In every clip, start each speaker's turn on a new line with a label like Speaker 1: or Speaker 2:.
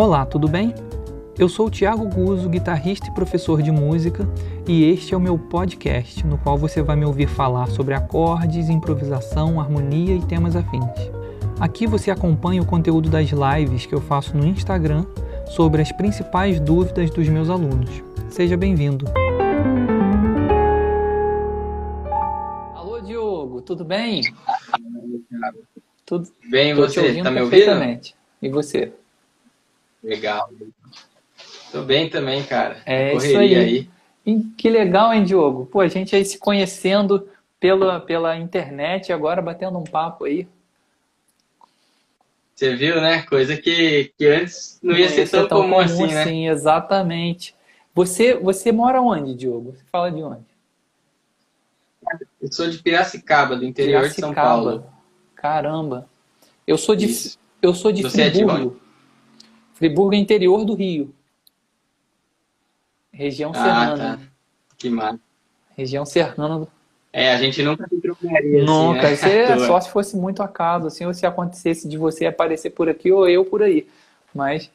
Speaker 1: Olá, tudo bem? Eu sou o Thiago Guzzo, guitarrista e professor de música, e este é o meu podcast, no qual você vai me ouvir falar sobre acordes, improvisação, harmonia e temas afins. Aqui você acompanha o conteúdo das lives que eu faço no Instagram sobre as principais dúvidas dos meus alunos. Seja bem-vindo! Alô, Diogo, tudo bem?
Speaker 2: Tudo bem, você? Tá me ouvindo?
Speaker 1: E você?
Speaker 2: Legal. Tô bem também, cara.
Speaker 1: É Correria isso aí. aí. Que legal, hein, Diogo? Pô, a gente aí se conhecendo pela, pela internet agora batendo um papo aí.
Speaker 2: Você viu, né? Coisa que, que antes não ia, não ser, tão, tão comum, comum assim, né? Sim,
Speaker 1: exatamente. Você, você mora onde, Diogo? Você fala de onde?
Speaker 2: Eu sou de Piracicaba, do interior Piracicaba. de São Paulo.
Speaker 1: Caramba. Eu sou de, eu sou de Você Friburgo. É de Friburgo é interior do Rio. Região ah, serrana. Tá.
Speaker 2: Que massa.
Speaker 1: Região serrana.
Speaker 2: É, a gente nunca se trocaria.
Speaker 1: Nunca.
Speaker 2: Assim,
Speaker 1: né? é só se fosse muito acaso, assim, ou se acontecesse de você aparecer por aqui ou eu por aí. Mas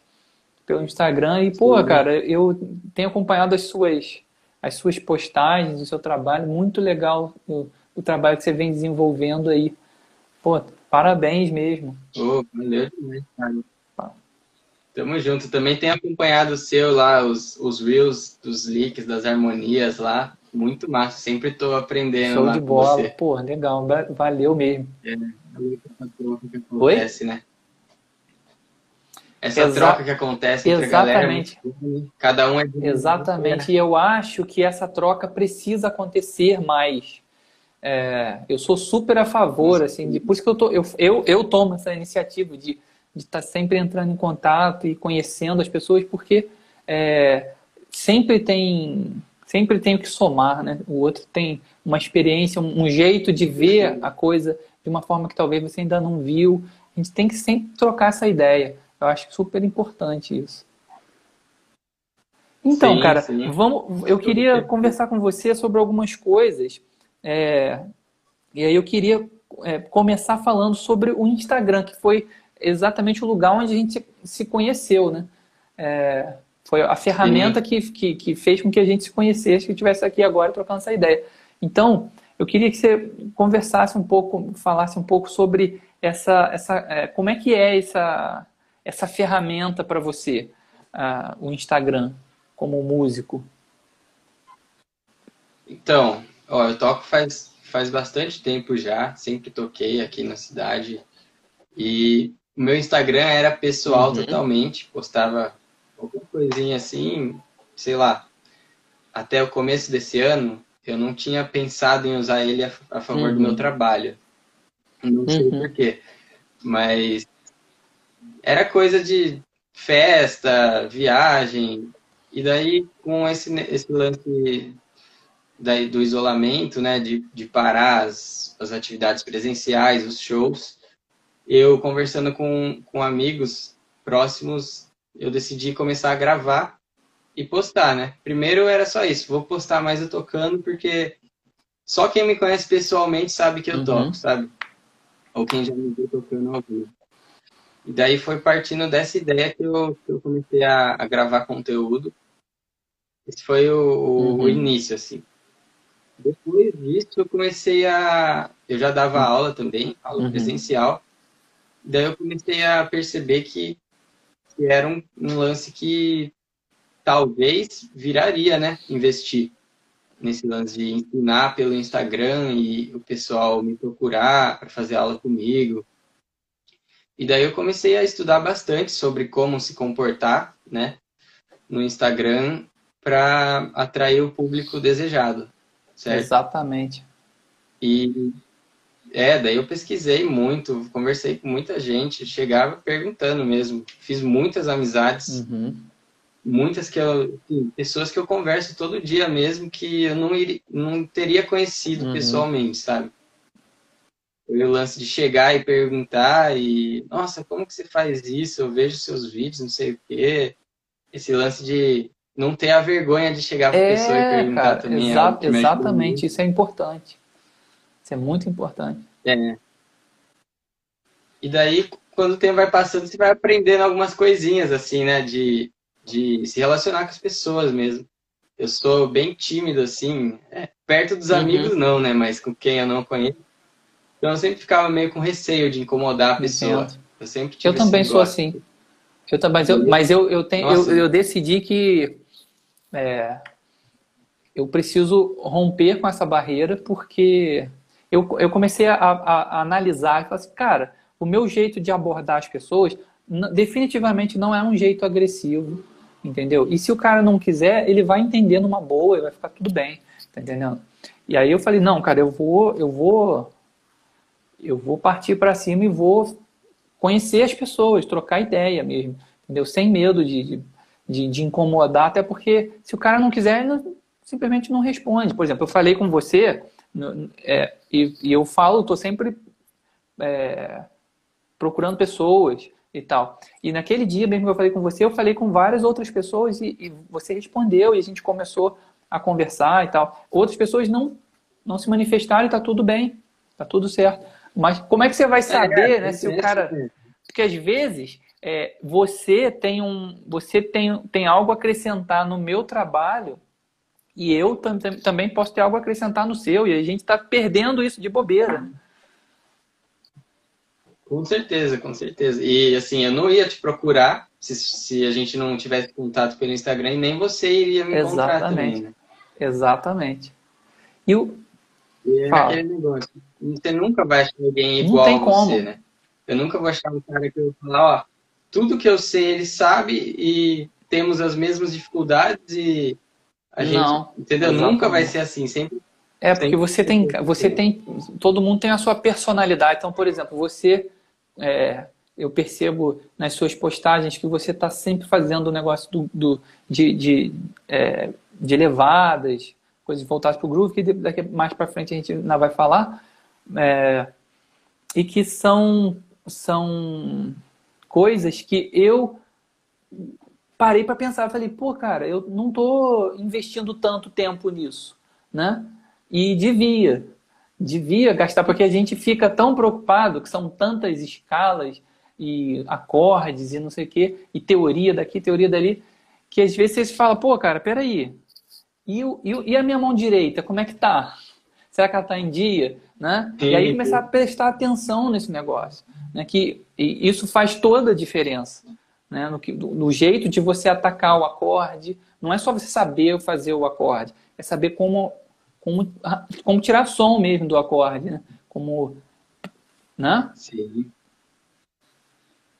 Speaker 1: pelo Instagram. E, pô, cara, eu tenho acompanhado as suas, as suas postagens, o seu trabalho. Muito legal o, o trabalho que você vem desenvolvendo aí. Pô, parabéns mesmo.
Speaker 2: Oh, valeu demais, cara. Tamo junto. Também tem acompanhado o seu lá, os, os reels dos leaks, das harmonias lá. Muito massa. Sempre tô aprendendo
Speaker 1: Show
Speaker 2: lá
Speaker 1: de bola. Você. Pô, legal. Valeu mesmo. É,
Speaker 2: que acontece, Oi? né? Essa Exa troca que acontece entre
Speaker 1: Exatamente.
Speaker 2: a galera. É cada um é
Speaker 1: Exatamente. E eu acho que essa troca precisa acontecer mais. É, eu sou super a favor, assim, de, por isso que eu, tô, eu, eu, eu tomo essa iniciativa de de estar tá sempre entrando em contato e conhecendo as pessoas, porque é, sempre tem sempre tem o que somar, né? O outro tem uma experiência, um jeito de ver a coisa de uma forma que talvez você ainda não viu. A gente tem que sempre trocar essa ideia. Eu acho super importante isso. Então, sim, cara, sim. vamos. Eu queria conversar com você sobre algumas coisas. É, e aí eu queria é, começar falando sobre o Instagram, que foi exatamente o lugar onde a gente se conheceu, né? É, foi a ferramenta que, que, que, fez com que a gente se conhecesse, que estivesse aqui agora trocando essa ideia. Então, eu queria que você conversasse um pouco, falasse um pouco sobre essa, essa é, como é que é essa, essa ferramenta para você, uh, o Instagram, como músico.
Speaker 2: Então, ó, eu toco faz, faz bastante tempo já, sempre toquei aqui na cidade. E o meu Instagram era pessoal uhum. totalmente, postava alguma coisinha assim, sei lá. Até o começo desse ano, eu não tinha pensado em usar ele a, a favor uhum. do meu uhum. trabalho. Não sei uhum. porquê. Mas era coisa de festa, viagem. E daí, com esse, esse lance daí, do isolamento, né, de, de parar as, as atividades presenciais, os shows, eu conversando com, com amigos próximos, eu decidi começar a gravar e postar, né? Primeiro era só isso, vou postar mais eu tocando, porque só quem me conhece pessoalmente sabe que eu uhum. toco, sabe? Ou quem já me viu tocando ao vivo. E daí foi partindo dessa ideia que eu, que eu comecei a, a gravar conteúdo. Esse foi o, o, uhum. o, início, assim. Depois disso, eu comecei a. Eu já dava uhum. aula também, aula uhum. presencial. Daí eu comecei a perceber que, que era um, um lance que talvez viraria, né? Investir nesse lance de ensinar pelo Instagram e o pessoal me procurar para fazer aula comigo. E daí eu comecei a estudar bastante sobre como se comportar, né, no Instagram para atrair o público desejado, certo?
Speaker 1: Exatamente.
Speaker 2: E é, daí eu pesquisei muito, conversei com muita gente, chegava perguntando mesmo. Fiz muitas amizades, uhum. muitas que eu. Assim, pessoas que eu converso todo dia mesmo que eu não, iria, não teria conhecido uhum. pessoalmente, sabe? Foi o lance de chegar e perguntar e, nossa, como que você faz isso? Eu vejo seus vídeos, não sei o quê. Esse lance de não ter a vergonha de chegar para a é, pessoa e perguntar cara, também.
Speaker 1: Exa é exatamente, isso é importante. Isso é muito importante.
Speaker 2: É. E daí, quando o tempo vai passando, você vai aprendendo algumas coisinhas, assim, né? De, de se relacionar com as pessoas mesmo. Eu sou bem tímido, assim, é, perto dos uhum. amigos não, né? Mas com quem eu não conheço. Então eu sempre ficava meio com receio de incomodar a pessoa.
Speaker 1: Entendo. Eu sempre tive Eu também sou assim. Eu, mas eu, mas eu, eu, tenho, eu, eu decidi que é, eu preciso romper com essa barreira porque eu, eu comecei a, a, a analisar e falar assim, cara, o meu jeito de abordar as pessoas definitivamente não é um jeito agressivo, entendeu? E se o cara não quiser, ele vai entender numa boa e vai ficar tudo bem, tá entendendo? E aí eu falei, não, cara, eu vou, eu vou, eu vou partir para cima e vou conhecer as pessoas, trocar ideia mesmo, entendeu? Sem medo de, de, de incomodar, até porque se o cara não quiser, ele simplesmente não responde. Por exemplo, eu falei com você é, e, e, eu falo, estou sempre é, procurando pessoas e tal. E naquele dia mesmo que eu falei com você, eu falei com várias outras pessoas e, e você respondeu e a gente começou a conversar e tal. Outras pessoas não, não se manifestaram e está tudo bem, está tudo certo. Mas como é que você vai saber, é, né, se o cara... Porque às vezes é, você tem um, você tem, tem algo a acrescentar no meu trabalho e eu tam, também posso ter algo a acrescentar no seu, e a gente está perdendo isso de bobeira.
Speaker 2: Com certeza, com certeza. E assim, eu não ia te procurar se, se a gente não tivesse contato pelo Instagram e nem você iria me
Speaker 1: Exatamente.
Speaker 2: encontrar também. Né?
Speaker 1: Exatamente. E o.
Speaker 2: E é aquele negócio. Você nunca vai achar alguém igual a você, né? Eu nunca vou achar um cara que eu vou falar, ó, tudo que eu sei ele sabe e temos as mesmas dificuldades e a gente, não, entendeu? Exatamente. Nunca vai ser assim, sempre.
Speaker 1: É, porque você tem, você tem, todo mundo tem a sua personalidade. Então, por exemplo, você, é, eu percebo nas suas postagens que você está sempre fazendo o negócio do, do de, de, é, de levadas, coisas voltadas para o groove, que daqui mais para frente a gente ainda vai falar, é, e que são, são coisas que eu parei para pensar, falei, pô, cara, eu não estou investindo tanto tempo nisso, né? E devia, devia gastar, porque a gente fica tão preocupado que são tantas escalas e acordes e não sei o quê, e teoria daqui, teoria dali, que às vezes você fala, pô, cara, peraí, e, e, e a minha mão direita, como é que tá? Será que ela tá em dia? Né? Sim, e aí começar a prestar atenção nesse negócio. Né? Que isso faz toda a diferença né? no, no jeito de você atacar o acorde. Não é só você saber fazer o acorde, é saber como, como, como tirar som mesmo do acorde, né? Como, né?
Speaker 2: Sim.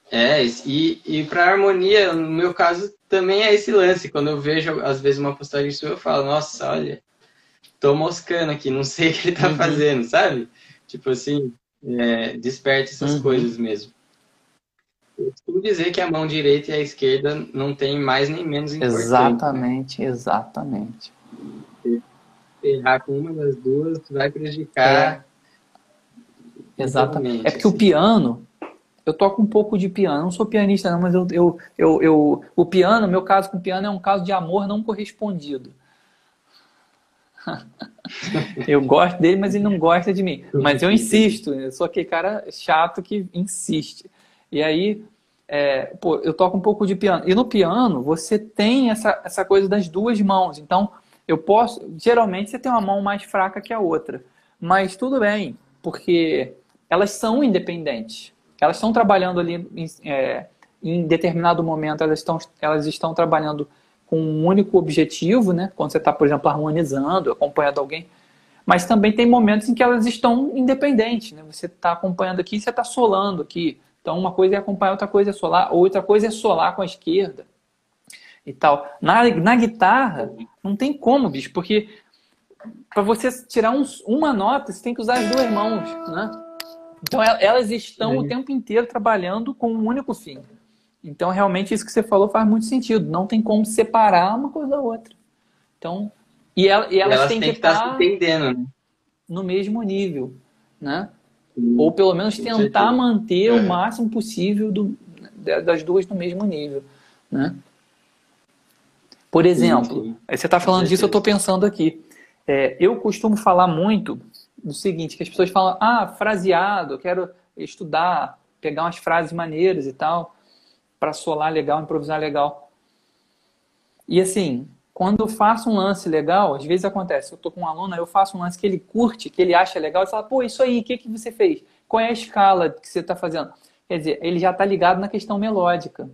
Speaker 2: É, e, e para harmonia, no meu caso, também é esse lance. Quando eu vejo, às vezes, uma postagem sua, eu falo, nossa, olha, tô moscando aqui, não sei o que ele tá uhum. fazendo, sabe? Tipo assim, é, desperta essas uhum. coisas mesmo. Eu costumo dizer que a mão direita e a esquerda não tem mais nem menos
Speaker 1: importância. Exatamente, né? exatamente.
Speaker 2: Errar com uma das duas vai prejudicar.
Speaker 1: É. Exatamente. É porque assim. o piano, eu toco um pouco de piano. Eu não sou pianista, não, mas eu, eu, eu, eu, o piano, meu caso com o piano é um caso de amor não correspondido. eu gosto dele, mas ele não gosta de mim. Mas eu insisto, eu sou aquele cara chato que insiste. E aí, é, pô, eu toco um pouco de piano. E no piano, você tem essa, essa coisa das duas mãos. Então, eu posso. Geralmente, você tem uma mão mais fraca que a outra. Mas tudo bem, porque elas são independentes. Elas estão trabalhando ali em, é, em determinado momento, elas estão, elas estão trabalhando com um único objetivo, né? Quando você está, por exemplo, harmonizando, acompanhando alguém. Mas também tem momentos em que elas estão independentes, né? Você está acompanhando aqui, você está solando aqui. Então, uma coisa é acompanhar, outra coisa é solar, outra coisa é solar com a esquerda e tal. Na, na guitarra, não tem como, bicho, porque para você tirar um, uma nota, você tem que usar as duas mãos, né? Então, elas estão o tempo inteiro trabalhando com um único fim. Então, realmente, isso que você falou faz muito sentido. Não tem como separar uma coisa da outra. Então, e, ela, e elas, elas têm, têm que estar tá entendendo, né? no mesmo nível, né? Ou pelo menos tentar manter o é. máximo possível do, das duas no mesmo nível. Né? Por exemplo, você está falando disso, eu estou pensando aqui. É, eu costumo falar muito do seguinte, que as pessoas falam, ah, fraseado, eu quero estudar pegar umas frases maneiras e tal, para solar legal, improvisar legal. E assim, quando eu faço um lance legal, às vezes acontece, eu tô com um aluno, eu faço um lance que ele curte, que ele acha legal, e fala, pô, isso aí, o que, que você fez? Qual é a escala que você está fazendo? Quer dizer, ele já está ligado na questão melódica.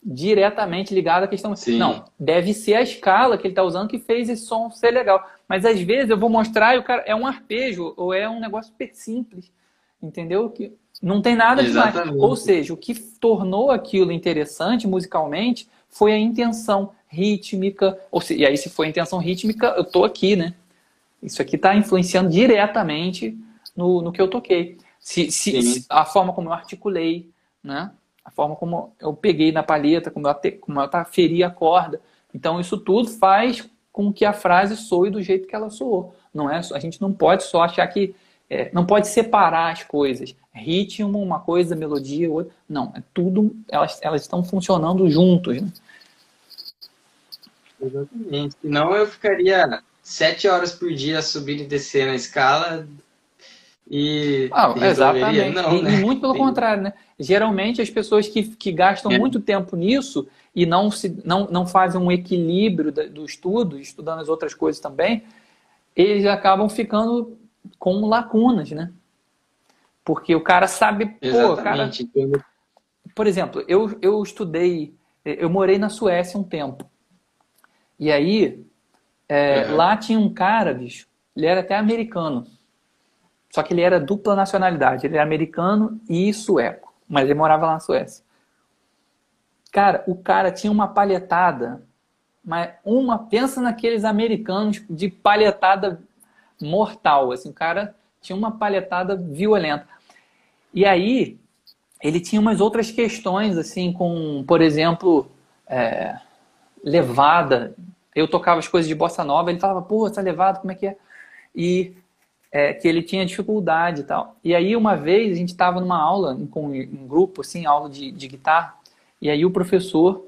Speaker 1: Diretamente ligado à questão. Sim. Não, deve ser a escala que ele está usando que fez esse som ser legal. Mas às vezes eu vou mostrar e o cara é um arpejo ou é um negócio super simples. Entendeu? Que não tem nada demais. Ou seja, o que tornou aquilo interessante musicalmente foi a intenção rítmica. Ou seja, e aí, se foi a intenção rítmica, eu tô aqui, né? Isso aqui está influenciando diretamente no, no que eu toquei. Se, se, se, a forma como eu articulei, né? A forma como eu peguei na palheta, como eu, te, como eu aferi a corda. Então, isso tudo faz com que a frase soe do jeito que ela soou. Não é, a gente não pode só achar que é, não pode separar as coisas. Ritmo, uma coisa, melodia, outra. Não, é tudo, elas, elas estão funcionando juntos. Né?
Speaker 2: Exatamente. Senão eu ficaria sete horas por dia subindo e descendo a escala e.
Speaker 1: Ah, exatamente. Não, e, né? muito pelo Sim. contrário, né? Geralmente as pessoas que, que gastam é. muito tempo nisso e não, se, não, não fazem um equilíbrio do estudo, estudando as outras coisas também, eles acabam ficando com lacunas, né? Porque o cara sabe, pô, cara. Por exemplo, eu, eu estudei, eu morei na Suécia um tempo. E aí, é, uhum. lá tinha um cara, bicho, ele era até americano. Só que ele era dupla nacionalidade. Ele era americano e sueco. Mas ele morava lá na Suécia. Cara, o cara tinha uma palhetada. Mas uma, pensa naqueles americanos de palhetada mortal. Assim, o cara tinha uma palhetada violenta. E aí, ele tinha umas outras questões, assim, com, por exemplo, é, levada. Eu tocava as coisas de bossa nova, ele falava, pô, essa levada, como é que é? E é, que ele tinha dificuldade e tal. E aí, uma vez, a gente estava numa aula, com um grupo, assim, aula de, de guitarra, e aí o professor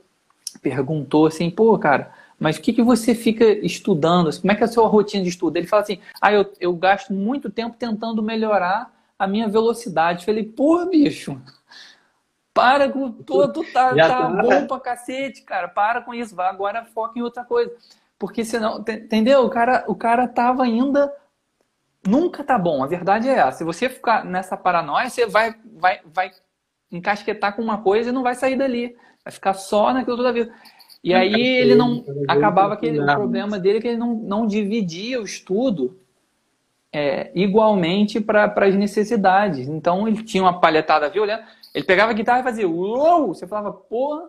Speaker 1: perguntou assim, pô, cara, mas o que, que você fica estudando? Como é que é a sua rotina de estudo? Ele fala assim, ah, eu, eu gasto muito tempo tentando melhorar a minha velocidade. Eu falei, pô, bicho, para com tudo, tu tá, tá, tá bom pra cacete, cara, para com isso, vai agora foca em outra coisa. Porque senão, entendeu? O cara, o cara tava ainda nunca tá bom. A verdade é essa. Se você ficar nessa paranoia, você vai, vai, vai encasquetar com uma coisa e não vai sair dali. Vai ficar só naquilo toda a vida. E aí ele não. Acabava que o problema dele é que ele não, não dividia o estudo é, igualmente para as necessidades. Então ele tinha uma palhetada violenta. Ele pegava a guitarra e fazia uou! Você falava, porra,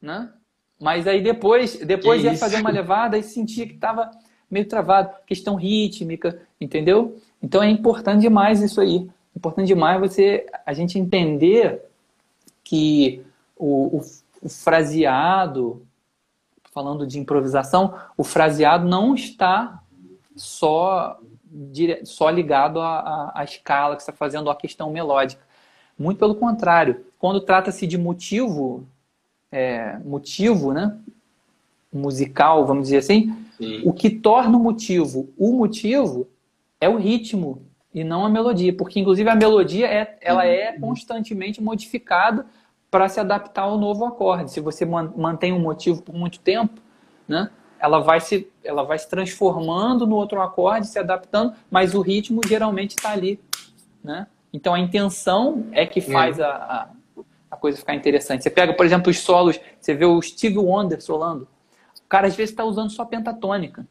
Speaker 1: né? Mas aí depois, depois ia fazer uma levada e sentia que estava meio travado. Questão rítmica, entendeu? Então é importante demais isso aí. Importante demais você a gente entender que o, o, o fraseado, falando de improvisação, o fraseado não está só, só ligado à, à, à escala que você está fazendo, à questão melódica. Muito pelo contrário. Quando trata-se de motivo, é, motivo, né? musical, vamos dizer assim, Sim. o que torna o motivo o motivo é o ritmo e não a melodia, porque inclusive a melodia é, ela é constantemente modificada para se adaptar ao novo acorde. Se você mantém um motivo por muito tempo, né, ela vai se ela vai se transformando no outro acorde, se adaptando, mas o ritmo geralmente está ali, né? Então a intenção é que faz a, a, a coisa ficar interessante. Você pega, por exemplo, os solos, você vê o Steve Wonder solando cara às vezes está usando só pentatônica.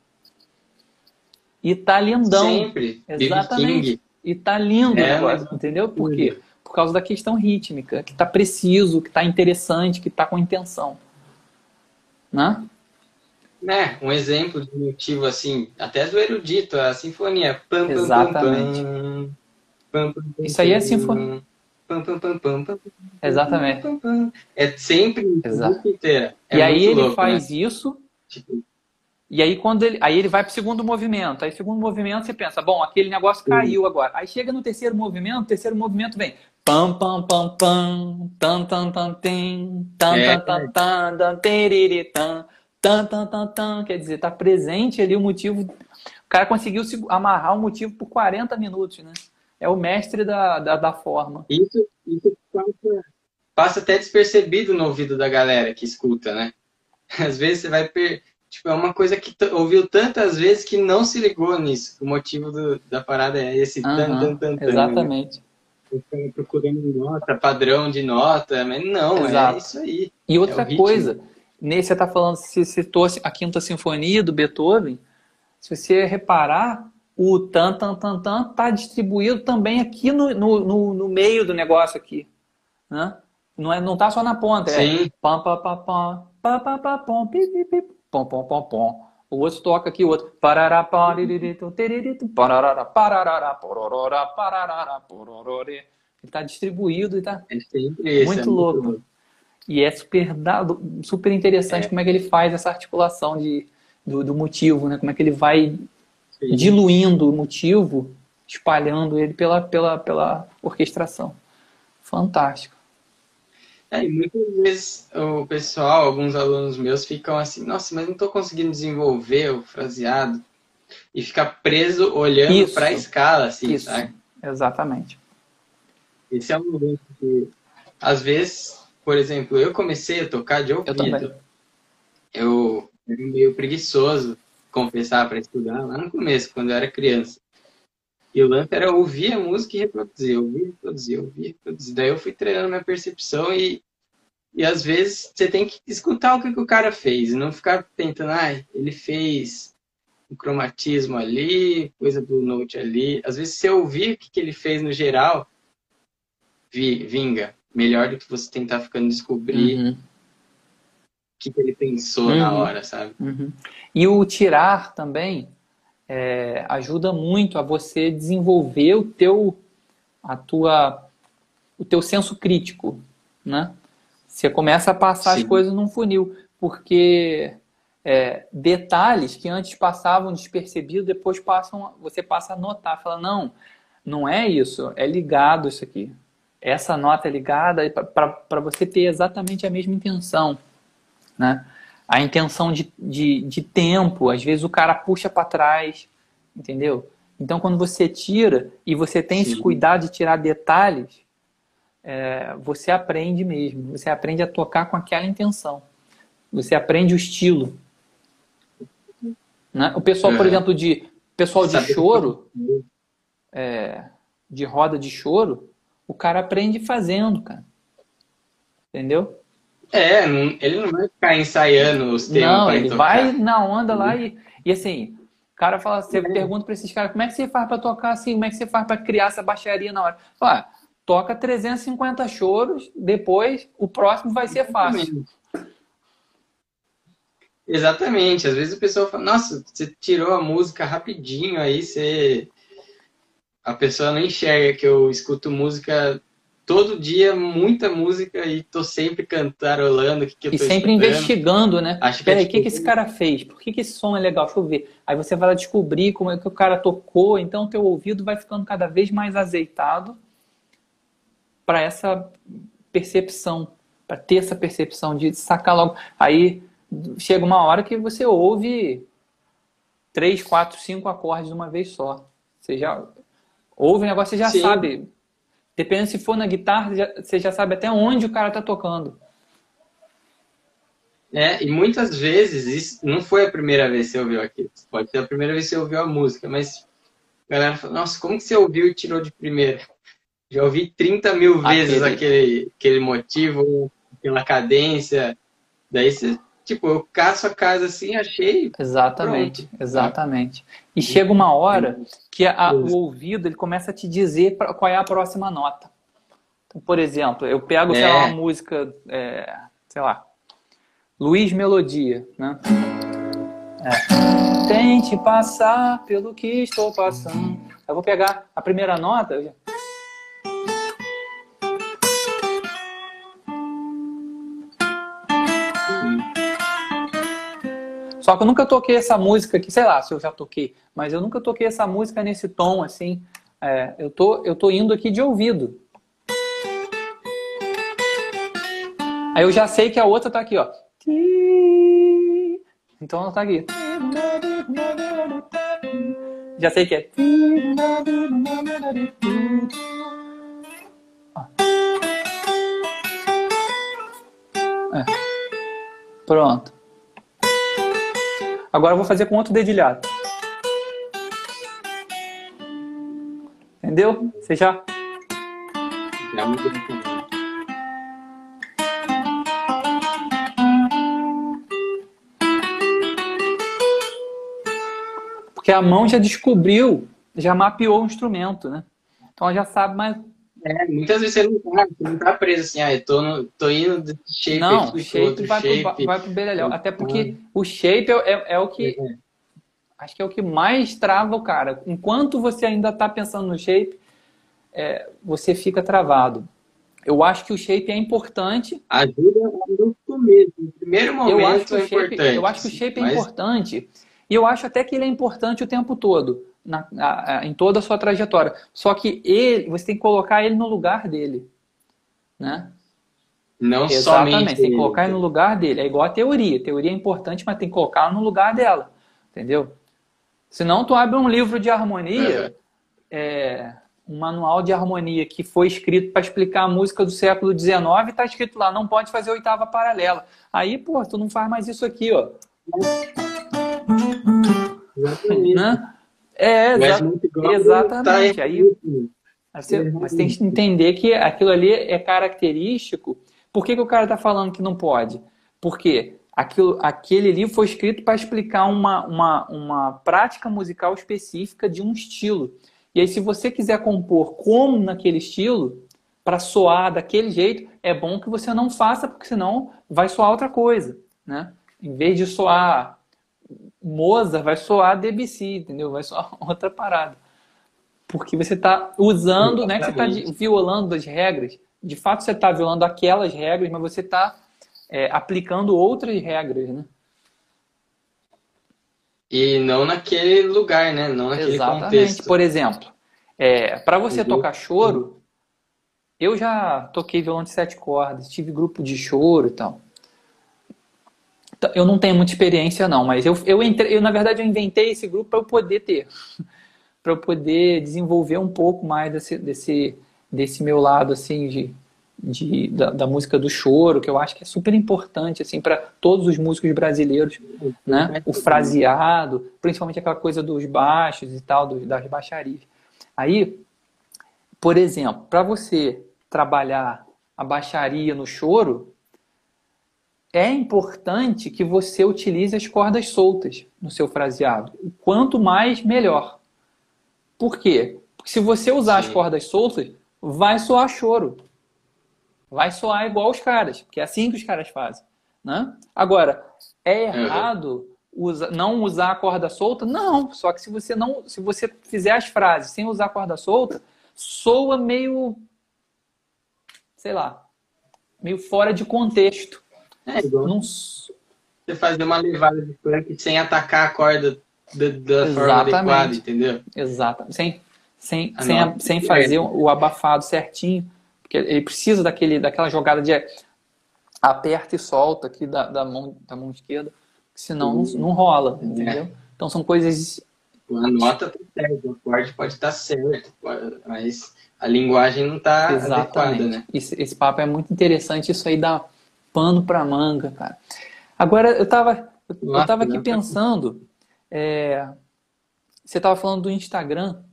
Speaker 1: E tá lindão.
Speaker 2: Sempre.
Speaker 1: Exatamente. E tá lindo é, o negócio, mas... entendeu? Por quê? Por causa da questão rítmica, que tá preciso, que tá interessante, que tá com intenção. Né?
Speaker 2: Né? Um exemplo de motivo assim, até do erudito, a sinfonia.
Speaker 1: Pam, Exatamente. Pam, pam, isso aí é sinfonia. Exatamente.
Speaker 2: É sempre
Speaker 1: Exato. inteira. É e aí ele louco, faz né? isso. Tipo... E aí quando ele, aí ele vai para o segundo movimento. Aí segundo movimento você pensa, bom, aquele negócio caiu agora. Aí chega no terceiro movimento, terceiro movimento vem pam pam pam pam, tan tan tan tem, tan tan tan tan teriri tan, tan tan tan tan, quer dizer, tá presente ali o motivo. O cara conseguiu amarrar o motivo por 40 minutos, né? É o mestre da, da, da forma.
Speaker 2: Isso, isso passa, passa até despercebido no ouvido da galera que escuta, né? Às vezes você vai per... tipo, é uma coisa que ouviu tantas vezes que não se ligou nisso. O motivo do, da parada é esse
Speaker 1: Aham,
Speaker 2: tan, tan, tan, tan. né?
Speaker 1: Exatamente.
Speaker 2: Fica procurando nota, padrão de nota, mas não,
Speaker 1: Exato.
Speaker 2: é isso aí.
Speaker 1: E
Speaker 2: É
Speaker 1: outra
Speaker 2: ritmo.
Speaker 1: coisa, nesse você está falando, se citou a quinta sinfonia do Beethoven, se você reparar, o tan tan tan tan está distribuído também aqui no, no, no, meio do negócio aqui, né? Não é, não tá só na ponta, é
Speaker 2: Sim.
Speaker 1: pam pam pam pam pam pam pam pam pi, pi, pi, pom pom pom pom. O outro toca aqui, o outro parará paririritu, tiriritu, parará parará porororá parará porororê. Ele está distribuído e tá
Speaker 2: É esse.
Speaker 1: Muito
Speaker 2: é
Speaker 1: louco. e é super dado, super interessante
Speaker 2: É.
Speaker 1: como é que ele faz essa articulação de, do, do motivo, né? Como é que ele vai. Diluindo o motivo, espalhando ele pela, pela, pela orquestração. Fantástico.
Speaker 2: É, e muitas vezes o pessoal, alguns alunos meus ficam assim, nossa, mas não estou conseguindo desenvolver o fraseado. E fica preso olhando para a escala, assim,
Speaker 1: Isso.
Speaker 2: sabe?
Speaker 1: Exatamente.
Speaker 2: Esse é um lance que, às vezes, por exemplo, eu comecei a tocar de ouvido.
Speaker 1: também.
Speaker 2: Eu era meio preguiçoso, confessar, para estudar lá no começo, quando eu era criança. E o lance era ouvir a música e reproduzir, ouvir, reproduzir, ouvir, reproduzir. Daí eu fui treinando minha percepção e, e às vezes você tem que escutar o que, que o cara fez e não ficar tentando, ah, ele fez um cromatismo ali, coisa do note ali. Às vezes você ouvir o que, que ele fez no geral, vi- vinga. Melhor do que você tentar ficando descobrir
Speaker 1: Uhum,
Speaker 2: que, que ele pensou na
Speaker 1: Uhum.
Speaker 2: hora, sabe?
Speaker 1: uhum. E o tirar também é, ajuda muito a você desenvolver o teu, a tua, o teu senso crítico, né? Você começa a passar as
Speaker 2: Sim.
Speaker 1: coisas num funil, porque é, detalhes que antes passavam despercebidos, depois passam, você passa a notar, fala, não, não é isso, é ligado isso aqui. Essa nota é ligada para você ter exatamente a mesma intenção, né? A intenção de, de, de tempo, às vezes o cara puxa para trás, entendeu? Então, quando você tira e você tem esse
Speaker 2: Sim.
Speaker 1: cuidado de tirar detalhes, é, você aprende mesmo. Você aprende a tocar com aquela intenção. Você aprende o estilo. Né? O pessoal, por
Speaker 2: Uhum.
Speaker 1: exemplo, de pessoal de choro, é, de roda de choro, o cara aprende fazendo, cara. Entendeu?
Speaker 2: É, ele não vai ficar ensaiando os temas
Speaker 1: Não,
Speaker 2: pra
Speaker 1: ele
Speaker 2: tocar.
Speaker 1: vai na onda lá e, e assim, o cara fala, você pergunta pra esses caras, como é que você faz pra tocar assim? Como é que você faz pra criar essa baixaria na hora? Fala, ah, toca 350 choros, depois o próximo vai ser fácil.
Speaker 2: Exatamente. Às vezes o pessoal fala, nossa, você tirou a música rapidinho, aí você. A pessoa não enxerga que eu escuto música todo dia, muita música, e tô sempre cantarolando o que, que eu
Speaker 1: E
Speaker 2: tô
Speaker 1: sempre
Speaker 2: escutando.
Speaker 1: investigando, né?
Speaker 2: Acho que é
Speaker 1: Peraí, o que,
Speaker 2: tipo-
Speaker 1: que esse cara fez? Por que, que esse som é legal? Deixa eu ver. Aí você vai lá descobrir como é que o cara tocou, então o teu ouvido vai ficando cada vez mais azeitado para essa percepção, para ter essa percepção de sacar logo. Aí chega uma hora que você ouve três, quatro, cinco acordes de uma vez só. Você já ouve o negócio, você já
Speaker 2: Sim.
Speaker 1: sabe. Dependendo se for na guitarra, você já sabe até onde o cara tá tocando.
Speaker 2: É, e muitas vezes, isso não foi a primeira vez que você ouviu aquilo. Pode ser a primeira vez que você ouviu a música, mas a galera fala, nossa, como que você ouviu e tirou de primeira? Já ouvi 30 mil vezes
Speaker 1: Aquele-
Speaker 2: aquele, aquele motivo, aquela cadência. Daí você, tipo, eu caço a casa assim, achei.
Speaker 1: Exatamente,
Speaker 2: Pronto.
Speaker 1: exatamente. E chega uma hora que a- o ouvido ele começa a te dizer pra- qual é a próxima nota. Então, por exemplo, eu pego,
Speaker 2: É.
Speaker 1: lá, uma música, é, sei lá, Luiz Melodia, né? É. Tente passar pelo que estou passando. Eu vou pegar a primeira nota. Só que eu nunca toquei essa música aqui, sei lá se eu já toquei, mas eu nunca toquei essa música nesse tom assim. É, eu, tô, eu tô indo aqui de ouvido. Aí eu já sei que a outra tá aqui, ó. Então ela tá aqui. Já sei que é. é. Pronto. Agora eu vou fazer com outro dedilhado. Entendeu? Você já? Já mudou Porque a mão já descobriu, já mapeou o instrumento, né? Então ela já sabe mais.
Speaker 2: É, muitas vezes você não tá, você não tá preso assim, ah, eu tô, no, tô indo do shape
Speaker 1: Não, o shape, outro, vai, shape pro, vai pro beleléu. Até porque o shape é, é, é o que. É. Acho que é o que mais trava o cara. Enquanto você ainda tá pensando no shape, é, você fica travado. Eu acho que o shape é importante.
Speaker 2: Ajuda no começo, no primeiro momento
Speaker 1: eu acho que
Speaker 2: é
Speaker 1: o shape, importante. Eu acho que o shape é mas... importante e eu acho até que ele é importante o tempo todo, na, a, a, em toda a sua trajetória. Só que ele, você tem que colocar ele no lugar dele. Né?
Speaker 2: Não
Speaker 1: Exatamente,
Speaker 2: somente.
Speaker 1: Tem que colocar ele no lugar dele. É igual a teoria. A teoria é importante, mas tem que colocar no lugar dela. Entendeu? Senão tu abre um livro de harmonia, é, um manual de harmonia que foi escrito para explicar a música do século XIX e está escrito lá, não pode fazer oitava paralela. Aí, pô, tu não faz mais isso aqui, ó. Né? É, exa exatamente. Tá aí, você, mas tem que entender que aquilo ali é característico. Por que, que o cara está falando que não pode? Porque aquilo, aquele livro foi escrito para explicar uma, uma, uma prática musical específica de um estilo. E aí, se você quiser compor como naquele estilo, para soar daquele jeito, é bom que você não faça, porque senão vai soar outra coisa. Né? Em vez de soar Mozart vai soar Debussy, entendeu? Vai soar outra parada. Porque você está usando, né? Que você está violando as regras. De fato, você está violando aquelas regras, mas você está é, aplicando outras regras, né?
Speaker 2: E não naquele lugar, né? Não naquele Exatamente. contexto.
Speaker 1: Por exemplo, é, para você uhum. tocar choro, eu já toquei violão de sete cordas, tive grupo de choro e tal. Eu não tenho muita experiência, não, mas eu, eu, entrei, eu na verdade, eu inventei esse grupo para eu poder ter, para eu poder desenvolver um pouco mais desse, desse, desse meu lado, assim, de, de, da, da, música do choro, que eu acho que é super importante, assim, para todos os músicos brasileiros, né? O fraseado, principalmente aquela coisa dos baixos e tal, dos, das baixarias. Aí, por exemplo, para você trabalhar a baixaria no choro, é importante que você utilize as cordas soltas no seu fraseado. Quanto mais, melhor. Por quê? Porque se você usar Sim. as cordas soltas, vai soar choro. Vai soar igual os caras, porque é assim que os caras fazem. Né? Agora, é errado usa, não usar a corda solta? Não, só que se você não, se você fizer as frases sem usar a corda solta, soa meio, sei lá, meio fora de contexto.
Speaker 2: É, não... você fazer uma levada de funk sem atacar a corda da, da forma adequada, entendeu?
Speaker 1: Exato. Sem, sem, ah, sem, a, sem fazer é. o abafado certinho. Porque ele precisa daquele, daquela jogada de aperta e solta aqui da, da, mão, da mão esquerda, senão uhum. não, não rola, entendeu? É. Então são coisas.
Speaker 2: A nota tá certa, o acorde pode estar certo, mas a linguagem não está adequada, né?
Speaker 1: Esse, esse papo é muito interessante, isso aí dá pano para manga, cara. Agora, eu estava eu tava aqui pensando, é, você estava falando do Instagram,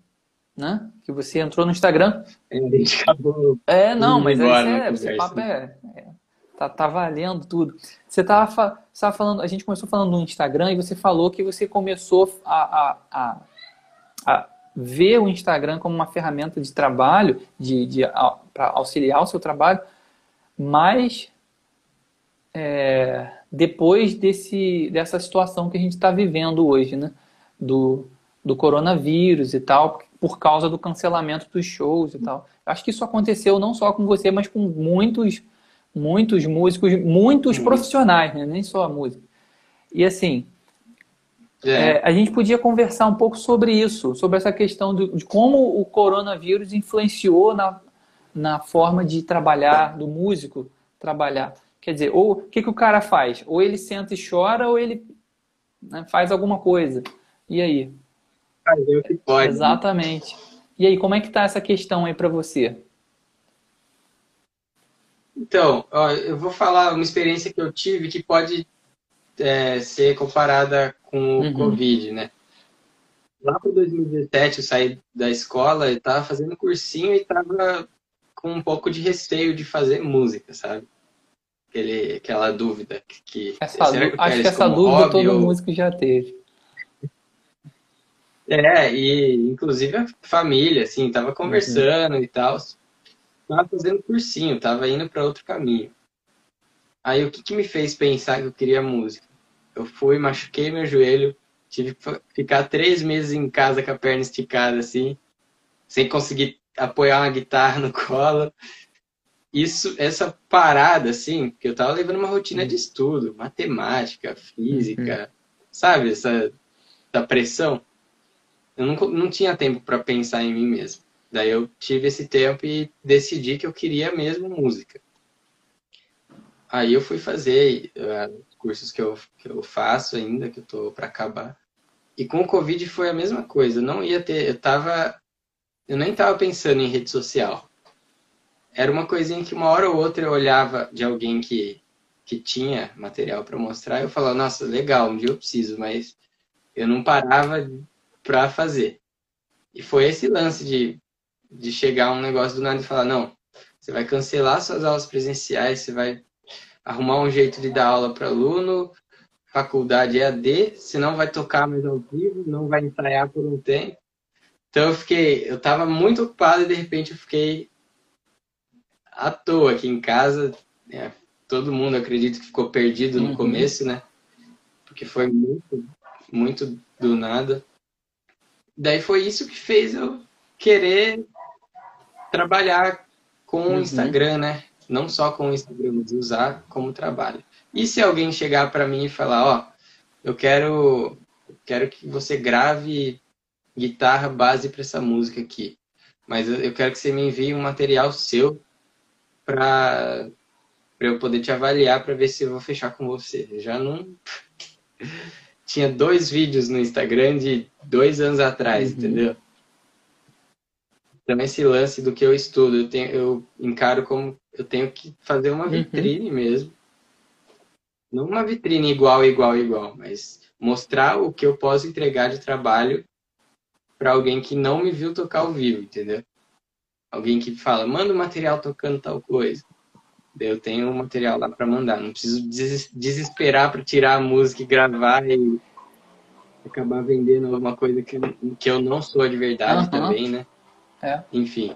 Speaker 1: né? Que você entrou no Instagram. É, não, mas é, esse papo é, é, tá, tá valendo tudo. Você estava tava falando, a gente começou falando do Instagram e você falou que você começou a, a, a, a ver o Instagram como uma ferramenta de trabalho, de, de para auxiliar o seu trabalho, mas é, depois desse, dessa situação que a gente está vivendo hoje, né? Do, do coronavírus e tal, por causa do cancelamento dos shows e tal. Acho que isso aconteceu não só com você, mas com muitos, muitos músicos, muitos profissionais, né? nem só a música. E assim, é. É, a gente podia conversar um pouco sobre isso, sobre essa questão de, de como o coronavírus influenciou na, na forma de trabalhar, do músico trabalhar. Quer dizer, ou o que, que o cara faz? Ou ele senta e chora, ou ele né, faz alguma coisa. E aí?
Speaker 2: fazer o que pode.
Speaker 1: Né? Exatamente. E aí, como é que tá essa questão aí para você?
Speaker 2: Então, ó, eu vou falar uma experiência que eu tive que pode é, ser comparada com o uhum. Covid, né? Lá para 2017 eu saí da escola e estava fazendo cursinho e estava com um pouco de receio de fazer música, sabe? Aquele, aquela dúvida que,
Speaker 1: essa, será que acho que essa dúvida todo ou... músico já teve.
Speaker 2: É, e inclusive a família, assim, tava conversando uhum. e tal. Tava fazendo cursinho, tava indo para outro caminho. Aí o que, que me fez pensar que eu queria música? Eu fui, machuquei meu joelho, tive que ficar três meses em casa com a perna esticada, assim, sem conseguir apoiar uma guitarra no colo. Isso, essa parada, assim, que eu tava levando uma rotina de estudo, matemática, física, uhum. sabe? Essa, essa pressão eu não, não tinha tempo para pensar em mim mesmo. Daí eu tive esse tempo e decidi que eu queria mesmo música. Aí eu fui fazer uh, cursos que eu, que eu faço ainda, que eu tô para acabar. E com o Covid foi a mesma coisa. Não ia ter, eu tava eu nem tava pensando em rede social. Era uma coisinha que uma hora ou outra eu olhava de alguém que que tinha material para mostrar, eu falava, nossa, legal, um dia eu preciso, mas eu não parava para fazer. E foi esse lance de, de chegar um negócio do nada e falar: não, você vai cancelar suas aulas presenciais, você vai arrumar um jeito de dar aula para aluno, faculdade EAD, você não vai tocar mais ao vivo, não vai ensaiar por um tempo. Então eu fiquei, eu estava muito ocupado e de repente eu fiquei à toa aqui em casa. Né? Todo mundo acredito que ficou perdido no uhum. começo, né? Porque foi muito, muito do nada. Daí foi isso que fez eu querer trabalhar com o uhum. Instagram, né? Não só com o Instagram, mas usar como trabalho. E se alguém chegar para mim e falar, ó, eu quero, quero que você grave guitarra base para essa música aqui, mas eu quero que você me envie um material seu para eu poder te avaliar para ver se eu vou fechar com você. Já não tinha dois vídeos no Instagram de dois anos atrás, uhum. entendeu? Então esse lance do que eu estudo, eu, tenho, eu encaro como eu tenho que fazer uma uhum. vitrine uhum. mesmo. Não uma vitrine igual, igual, igual, mas mostrar o que eu posso entregar de trabalho para alguém que não me viu tocar ao vivo, entendeu? Alguém que fala, manda o material tocando tal coisa. Eu tenho o material lá para mandar. Não preciso desesperar para tirar a música e gravar e acabar vendendo alguma coisa que, que eu não sou de verdade uhum. também, né?
Speaker 1: É.
Speaker 2: Enfim.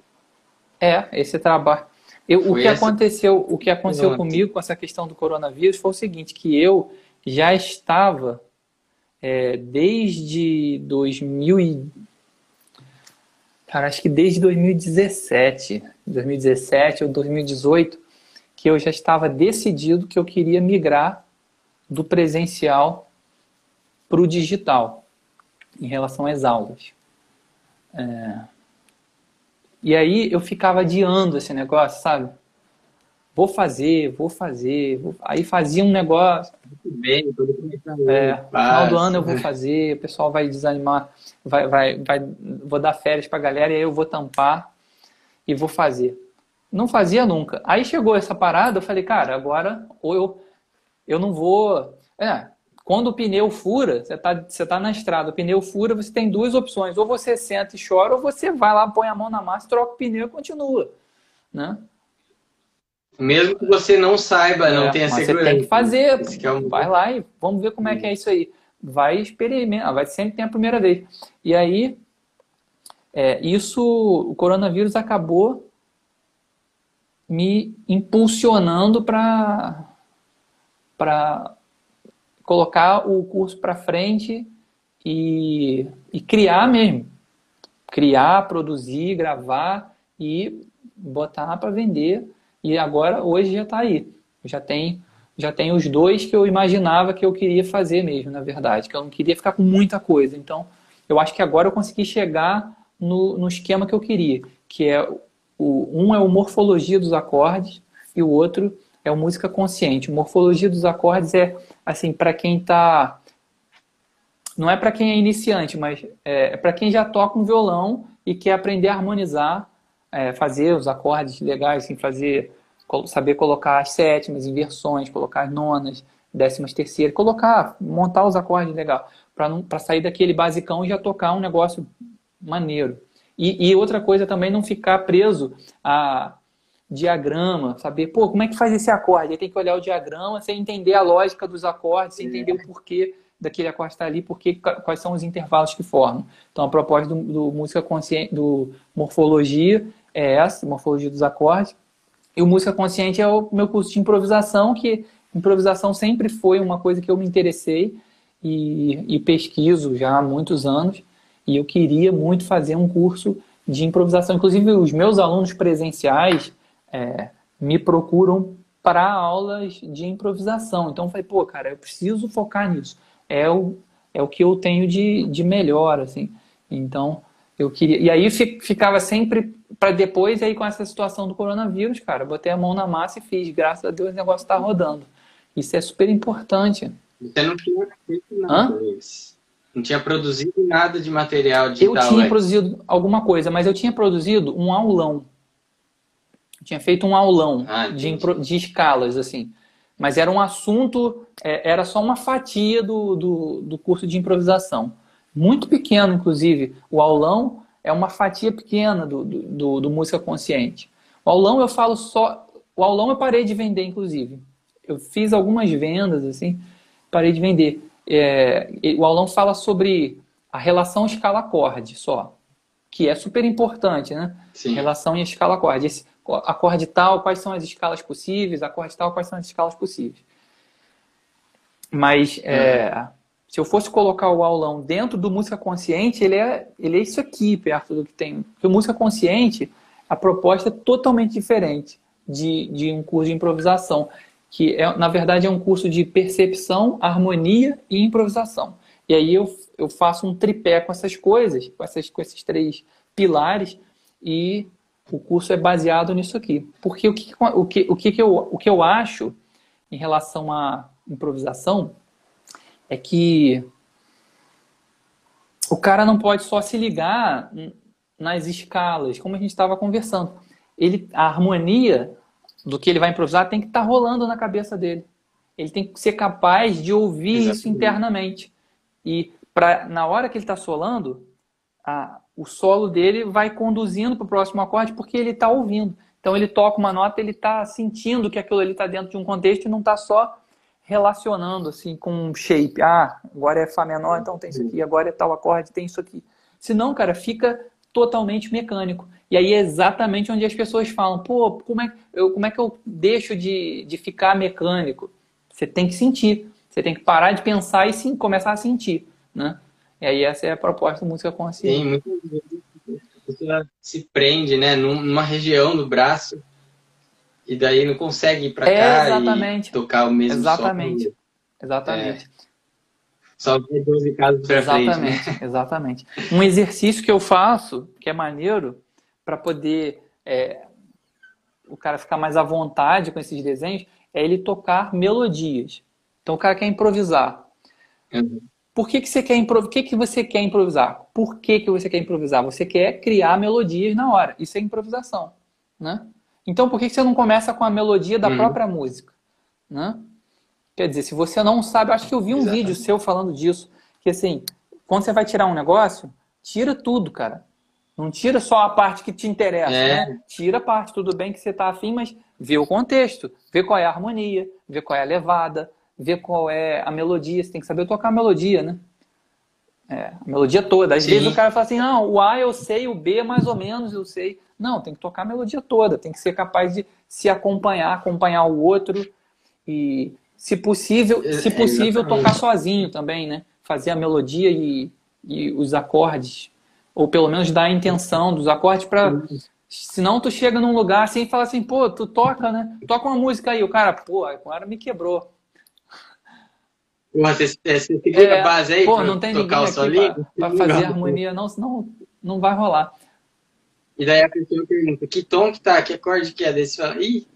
Speaker 1: É, esse trabalho. Eu, o que essa... aconteceu, o que aconteceu comigo com essa questão do coronavírus foi o seguinte, que eu já estava é, desde 2000 e... Cara, acho que desde 2017, 2017 ou 2018, que eu já estava decidido que eu queria migrar do presencial para o digital em relação às aulas. É... E aí eu ficava adiando esse negócio, sabe? Vou fazer, vou fazer. Vou... Aí fazia um negócio.
Speaker 2: Bem,
Speaker 1: é, no final do ano eu vou fazer, o pessoal vai desanimar, vai, vai, vai, vou dar férias para a galera e aí eu vou tampar e vou fazer. Não fazia nunca. Aí chegou essa parada, eu falei, cara, agora ou eu, eu não vou. É, quando o pneu fura, você está você tá na estrada, o pneu fura, você tem duas opções. Ou você senta e chora, ou você vai lá, põe a mão na massa, troca o pneu e continua. Né?
Speaker 2: Mesmo que você não saiba, é, não tenha segurança.
Speaker 1: Você tem que fazer. É um... Vai lá e vamos ver como é que é isso aí. Vai experimentar, vai sempre ter a primeira vez. E aí, é, isso, o coronavírus acabou me impulsionando para para colocar o curso para frente e, e criar mesmo. Criar, produzir, gravar e botar para vender. E agora, hoje já está aí. Já tem, já tem os dois que eu imaginava que eu queria fazer mesmo, na verdade. Que eu não queria ficar com muita coisa. Então, eu acho que agora eu consegui chegar no, no esquema que eu queria. Que é o, um é o Morfologia dos Acordes e o outro é o Música Consciente. Morfologia dos Acordes é, assim, para quem está não é para quem é iniciante, mas é, é para quem já toca um violão e quer aprender a harmonizar, é, fazer os acordes legais, assim, fazer, saber colocar as sétimas, inversões, colocar as nonas, décimas terceiras, colocar, montar os acordes legal, para sair daquele basicão e já tocar um negócio maneiro. E, e, outra coisa também, não ficar preso a diagrama, saber, pô, como é que faz esse acorde? Aí tem que olhar o diagrama, sem entender a lógica dos acordes, sem entender o porquê daquele acorde estar ali, porque quais são os intervalos que formam. Então, a proposta do, do música consciente, do morfologia é essa, morfologia dos acordes. E o música consciente é o meu curso de improvisação, que improvisação sempre foi uma coisa que eu me interessei e, e pesquiso já há muitos anos. E eu queria muito fazer um curso de improvisação. Inclusive, os meus alunos presenciais é, me procuram para aulas de improvisação. Então, eu falei, pô, cara, eu preciso focar nisso é o, é o que eu tenho de, de melhor, assim. Então, eu queria. E aí ficava sempre para depois, aí com essa situação do coronavírus, cara, botei a mão na massa e fiz. Graças a Deus o negócio está rodando. Isso é super importante.
Speaker 2: Você não tinha feito nada. Não tinha produzido nada de material digital.
Speaker 1: Eu tinha produzido alguma coisa, mas eu tinha produzido um aulão. Eu tinha feito um aulão ah, de, de escalas, assim. Mas era um assunto, é, era só uma fatia do, do, do curso de improvisação. Muito pequeno, inclusive. O aulão é uma fatia pequena do, do, do, música consciente. O aulão eu falo só. O aulão eu parei de vender, inclusive. Eu fiz algumas vendas, assim, parei de vender. É, o aulão fala sobre a relação escala-acorde só, que é super importante, né? Sim. Relação em escala-acorde. Esse, acorde tal, quais são as escalas possíveis, acorde tal, quais são as escalas possíveis. Mas é, se eu fosse colocar o aulão dentro do música consciente, ele é, ele é isso aqui, perto do que tem. Porque música consciente, a proposta é totalmente diferente de, de um curso de improvisação, que é, na verdade é um curso de percepção, harmonia e improvisação. E aí eu, eu faço um tripé com essas coisas, com, essas, com esses três pilares, e o curso é baseado nisso aqui. Porque o que, o que, o que, eu, o que eu acho em relação à improvisação é que o cara não pode só se ligar nas escalas, como a gente estava conversando. Ele, a harmonia do que ele vai improvisar tem que estar tá rolando na cabeça dele. Ele tem que ser capaz de ouvir Exatamente. isso internamente. E pra, na hora que ele está solando, a, o solo dele vai conduzindo para o próximo acorde porque ele está ouvindo. Então ele toca uma nota, ele está sentindo que aquilo ali está dentro de um contexto e não está só relacionando assim com um shape. Ah, agora é Fá menor, então tem isso aqui. Agora é tal acorde, tem isso aqui. Senão, cara, fica totalmente mecânico. E aí é exatamente onde as pessoas falam, pô, como é, eu, como é que eu deixo de, de ficar mecânico? Você tem que sentir. Você tem que parar de pensar e sim, começar a sentir, né? E aí essa é a proposta da música consciente.
Speaker 2: Sim, vezes a pessoa se prende, né, numa região do braço e daí não consegue ir para cá exatamente. e tocar o mesmo
Speaker 1: Exatamente. Som. Exatamente. É.
Speaker 2: Só ver 12 casos
Speaker 1: Exatamente, frente, né? exatamente. Um exercício que eu faço, que é maneiro, para poder é, o cara ficar mais à vontade com esses desenhos, é ele tocar melodias. Então o cara quer improvisar. Uhum. Por que, que você quer improvisar? que, que você quer improvisar? Por que, que você quer improvisar? Você quer criar melodias na hora. Isso é improvisação, né? Então, por que, você não começa com a melodia da hum. própria música, né? Quer dizer, se você não sabe, acho que eu vi um Exatamente. vídeo seu falando disso, que assim, quando você vai tirar um negócio, tira tudo, cara. Não tira só a parte que te interessa, é. né? Tira a parte, tudo bem que você tá afim, mas vê o contexto, vê qual é a harmonia, vê qual é a levada, ver qual é a melodia, você tem que saber tocar a melodia, né? É, a melodia toda. Às Sim. vezes o cara fala assim, não, o A eu sei, o B mais ou menos eu sei. Não, tem que tocar a melodia toda, tem que ser capaz de se acompanhar, acompanhar o outro e, se possível, é, se possível, é tocar sozinho também, né? Fazer a melodia e, e os acordes, ou pelo menos dar a intenção dos acordes para Senão tu chega num lugar assim e fala assim, pô, tu toca, né? Toca uma música aí. O cara, pô, agora me quebrou.
Speaker 2: Você, você segura é, a base aí
Speaker 1: pô, não tem tocar o solinho? Para fazer harmonia, não, senão não vai rolar.
Speaker 2: E daí a pessoa pergunta, que tom que tá? Que acorde que é? Daí você fala, ih,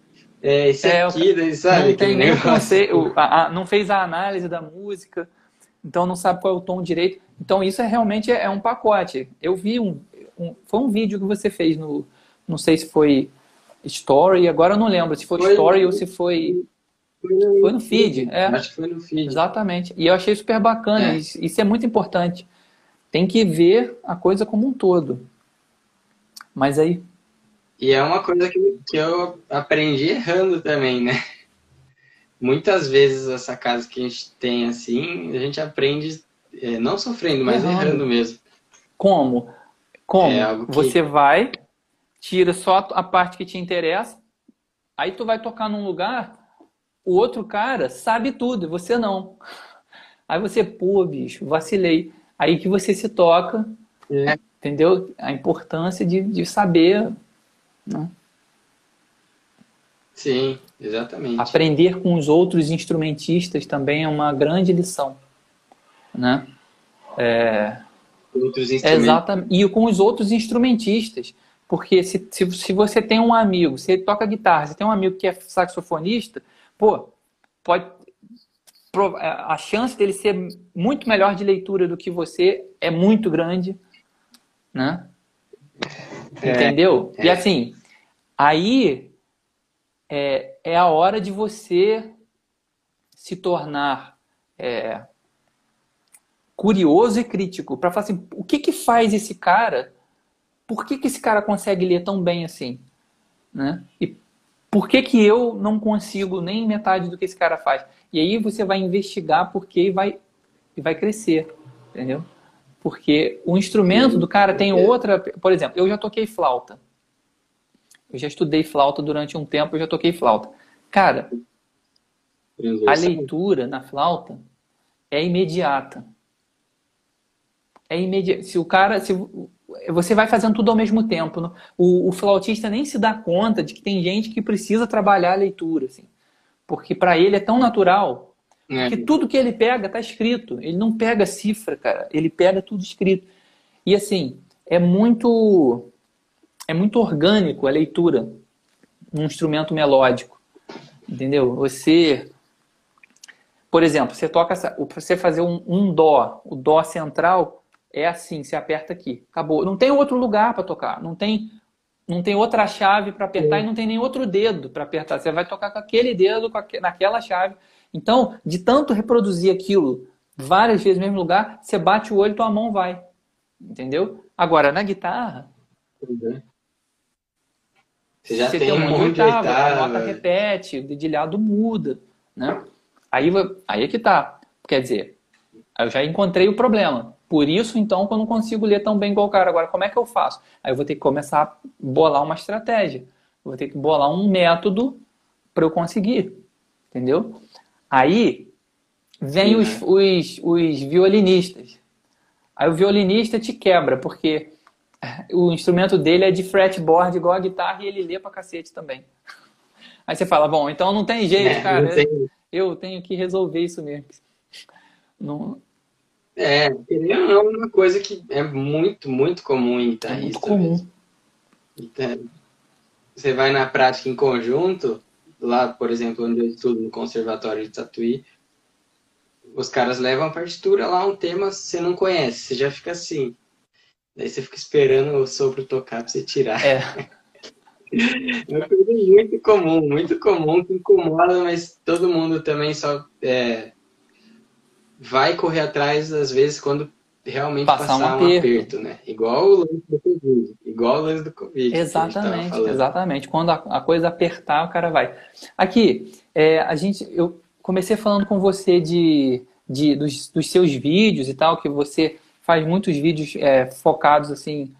Speaker 2: é esse é, aqui, daí sabe?
Speaker 1: Não, tem nem conceito, a, a, não fez a análise da música. então não sabe qual é o tom direito. Então isso é realmente é um pacote. Eu vi um, um foi um vídeo que você fez no, não sei se foi Story, agora eu não lembro se foi, foi Story ou se foi no, foi no feed, é.
Speaker 2: Acho que foi no feed.
Speaker 1: Exatamente. E eu achei super bacana. É. Isso, isso é muito importante. Tem que ver a coisa como um todo. Mas aí.
Speaker 2: E é uma coisa que, que eu aprendi errando também, né? Muitas vezes essa casa que a gente tem assim, a gente aprende é, não sofrendo, mas errando, errando mesmo.
Speaker 1: Como? Como? É que... Você vai, tira só a parte que te interessa, aí tu vai tocar num lugar, o outro cara sabe tudo, você não. Aí você, pô, bicho, vacilei. Aí que você se toca, é. entendeu? A importância de, de saber. Né?
Speaker 2: Sim, exatamente.
Speaker 1: Aprender com os outros instrumentistas também é uma grande lição. Né? É...
Speaker 2: Outros instrumentos.
Speaker 1: Exatamente. E com os outros instrumentistas. Porque se, se, se você tem um amigo, você toca guitarra, você tem um amigo que é saxofonista, pô, pode, é, a chance dele ser muito melhor de leitura do que você é muito grande, né? É, Entendeu? É. E assim, aí é, é a hora de você se tornar é, curioso e crítico para falar assim, o que que faz esse cara? Por que que esse cara consegue ler tão bem assim, né? E por que que eu não consigo nem metade do que esse cara faz? E aí você vai investigar por quê e vai, e vai crescer, entendeu? Porque o instrumento do cara tem outra. Por exemplo, eu já toquei flauta. Eu já estudei flauta durante um tempo, eu já toquei flauta. Cara, a leitura na flauta é imediata. É imediata. Se o cara. Se, você vai fazendo tudo ao mesmo tempo. O, o, flautista nem se dá conta de que tem gente que precisa trabalhar a leitura. Assim. Porque para ele é tão natural é. que tudo que ele pega está escrito. Ele não pega cifra, cara. Ele pega tudo escrito. E assim, é muito é muito orgânico a leitura num instrumento melódico. Entendeu? Você por exemplo, você toca você fazer um, um dó, o dó central é assim, você aperta aqui, acabou. Não tem outro lugar para tocar, não tem não tem outra chave para apertar é. e não tem nem outro dedo para apertar. Você vai tocar com aquele dedo, com aqu... naquela chave. Então, de tanto reproduzir aquilo várias vezes no mesmo lugar, você bate o olho e tua mão vai. Entendeu? Agora, na guitarra.
Speaker 2: Uhum. Você já
Speaker 1: você
Speaker 2: tem, um monte de
Speaker 1: oitava, a nota repete, o dedilhado muda. Né? Aí, aí é que tá. Quer dizer, eu já encontrei o problema. Por isso, então, que eu não consigo ler tão bem igual o cara. Agora, como é que eu faço? Aí eu vou ter que começar a bolar uma estratégia. vou ter que bolar um método para eu conseguir. Entendeu? Aí vem os, os, os violinistas. Aí o violinista te quebra, porque o instrumento dele é de fretboard igual a guitarra e ele lê pra cacete também. Aí você fala, bom, então não tem jeito, é, cara. Eu tenho que resolver isso mesmo. Não,
Speaker 2: é, é uma coisa que é muito, muito comum em guitarrista. É muito comum. Então, você vai na prática em conjunto, lá, por exemplo, onde eu estudo no Conservatório de Tatuí, os caras levam a partitura lá, um tema que você não conhece, você já fica assim. Daí você fica esperando o sopro tocar pra você tirar.
Speaker 1: É.
Speaker 2: É uma coisa muito comum, muito comum, que incomoda, mas todo mundo também só é, vai correr atrás, às vezes, quando realmente passar, passar um, aperto. um, aperto. né? Igual o lance do Covid. Igual o lance do Covid.
Speaker 1: Exatamente, exatamente. Quando a, a, coisa apertar, o cara vai. Aqui, é, a gente, eu comecei falando com você de, de dos, dos, seus vídeos e tal, que você faz muitos vídeos é, focados assim